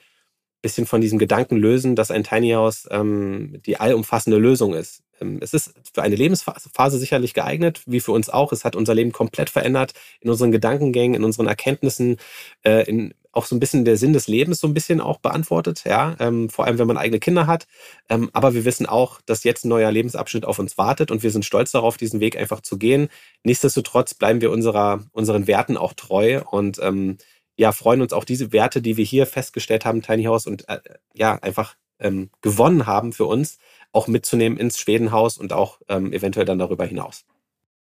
bisschen von diesem Gedanken lösen, dass ein Tiny House ähm, die allumfassende Lösung ist. Ähm, es ist für eine Lebensphase sicherlich geeignet, wie für uns auch. Es hat unser Leben komplett verändert, in unseren Gedankengängen, in unseren Erkenntnissen, äh, in, auch so ein bisschen der Sinn des Lebens so ein bisschen auch beantwortet, ja, ähm, vor allem wenn man eigene Kinder hat. Ähm, aber wir wissen auch, dass jetzt ein neuer Lebensabschnitt auf uns wartet und wir sind stolz darauf, diesen Weg einfach zu gehen. Nichtsdestotrotz bleiben wir unserer, unseren Werten auch treu und ähm, ja, freuen uns auch diese Werte, die wir hier festgestellt haben, Tiny House und äh, ja, einfach ähm, gewonnen haben für uns, auch mitzunehmen ins Schwedenhaus und auch ähm, eventuell dann darüber hinaus.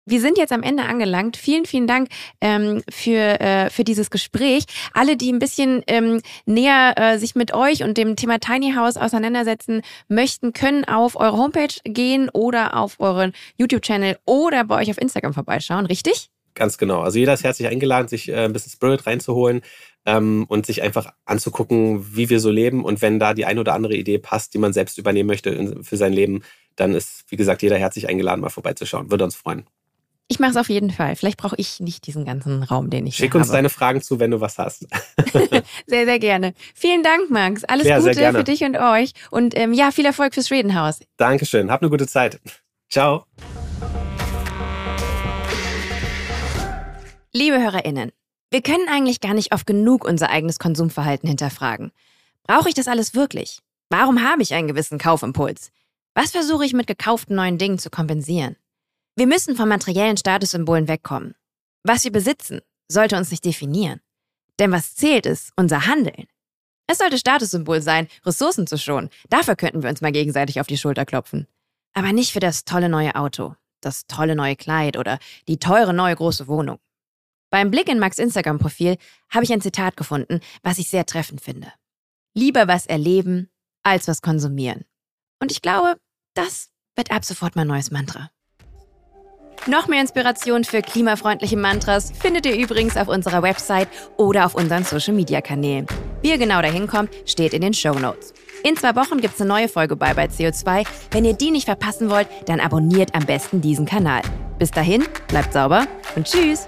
Wir sind jetzt am Ende angelangt. Vielen, vielen Dank ähm, für, äh, für dieses Gespräch. Alle, die ein bisschen ähm, näher äh, sich mit euch und dem Thema Tiny House auseinandersetzen möchten, können auf eure Homepage gehen oder auf euren YouTube-Channel oder bei euch auf Instagram vorbeischauen, richtig? Ganz genau. Also jeder ist herzlich eingeladen, sich äh, ein bisschen Spirit reinzuholen ähm, und sich einfach anzugucken, wie wir so leben. Und wenn da die eine oder andere Idee passt, die man selbst übernehmen möchte für sein Leben, dann ist, wie gesagt, jeder herzlich eingeladen, mal vorbeizuschauen. Würde uns freuen. Ich mache es auf jeden Fall. Vielleicht brauche ich nicht diesen ganzen Raum, den ich Schick hier uns habe. deine Fragen zu, wenn du was hast. Sehr, sehr gerne. Vielen Dank, Max. Alles sehr Gute gerne. für dich und euch. Und ähm, ja, viel Erfolg fürs Schwedenhaus. Dankeschön. Hab eine gute Zeit. Ciao. Liebe HörerInnen, wir können eigentlich gar nicht oft genug unser eigenes Konsumverhalten hinterfragen. Brauche ich das alles wirklich? Warum habe ich einen gewissen Kaufimpuls? Was versuche ich mit gekauften neuen Dingen zu kompensieren? Wir müssen von materiellen Statussymbolen wegkommen. Was wir besitzen, sollte uns nicht definieren. Denn was zählt ist unser Handeln. Es sollte Statussymbol sein, Ressourcen zu schonen. Dafür könnten wir uns mal gegenseitig auf die Schulter klopfen. Aber nicht für das tolle neue Auto, das tolle neue Kleid oder die teure neue große Wohnung. Beim Blick in Max Instagram-Profil habe ich ein Zitat gefunden, was ich sehr treffend finde. Lieber was erleben, als was konsumieren. Und ich glaube, das wird ab sofort mein neues Mantra. Noch mehr Inspiration für klimafreundliche Mantras findet ihr übrigens auf unserer Website oder auf unseren Social-Media-Kanälen. Wie ihr genau dahin kommt, steht in den Show Notes. In zwei Wochen gibt's eine neue Folge bei bei CO2. Wenn ihr die nicht verpassen wollt, dann abonniert am besten diesen Kanal. Bis dahin, bleibt sauber und tschüss!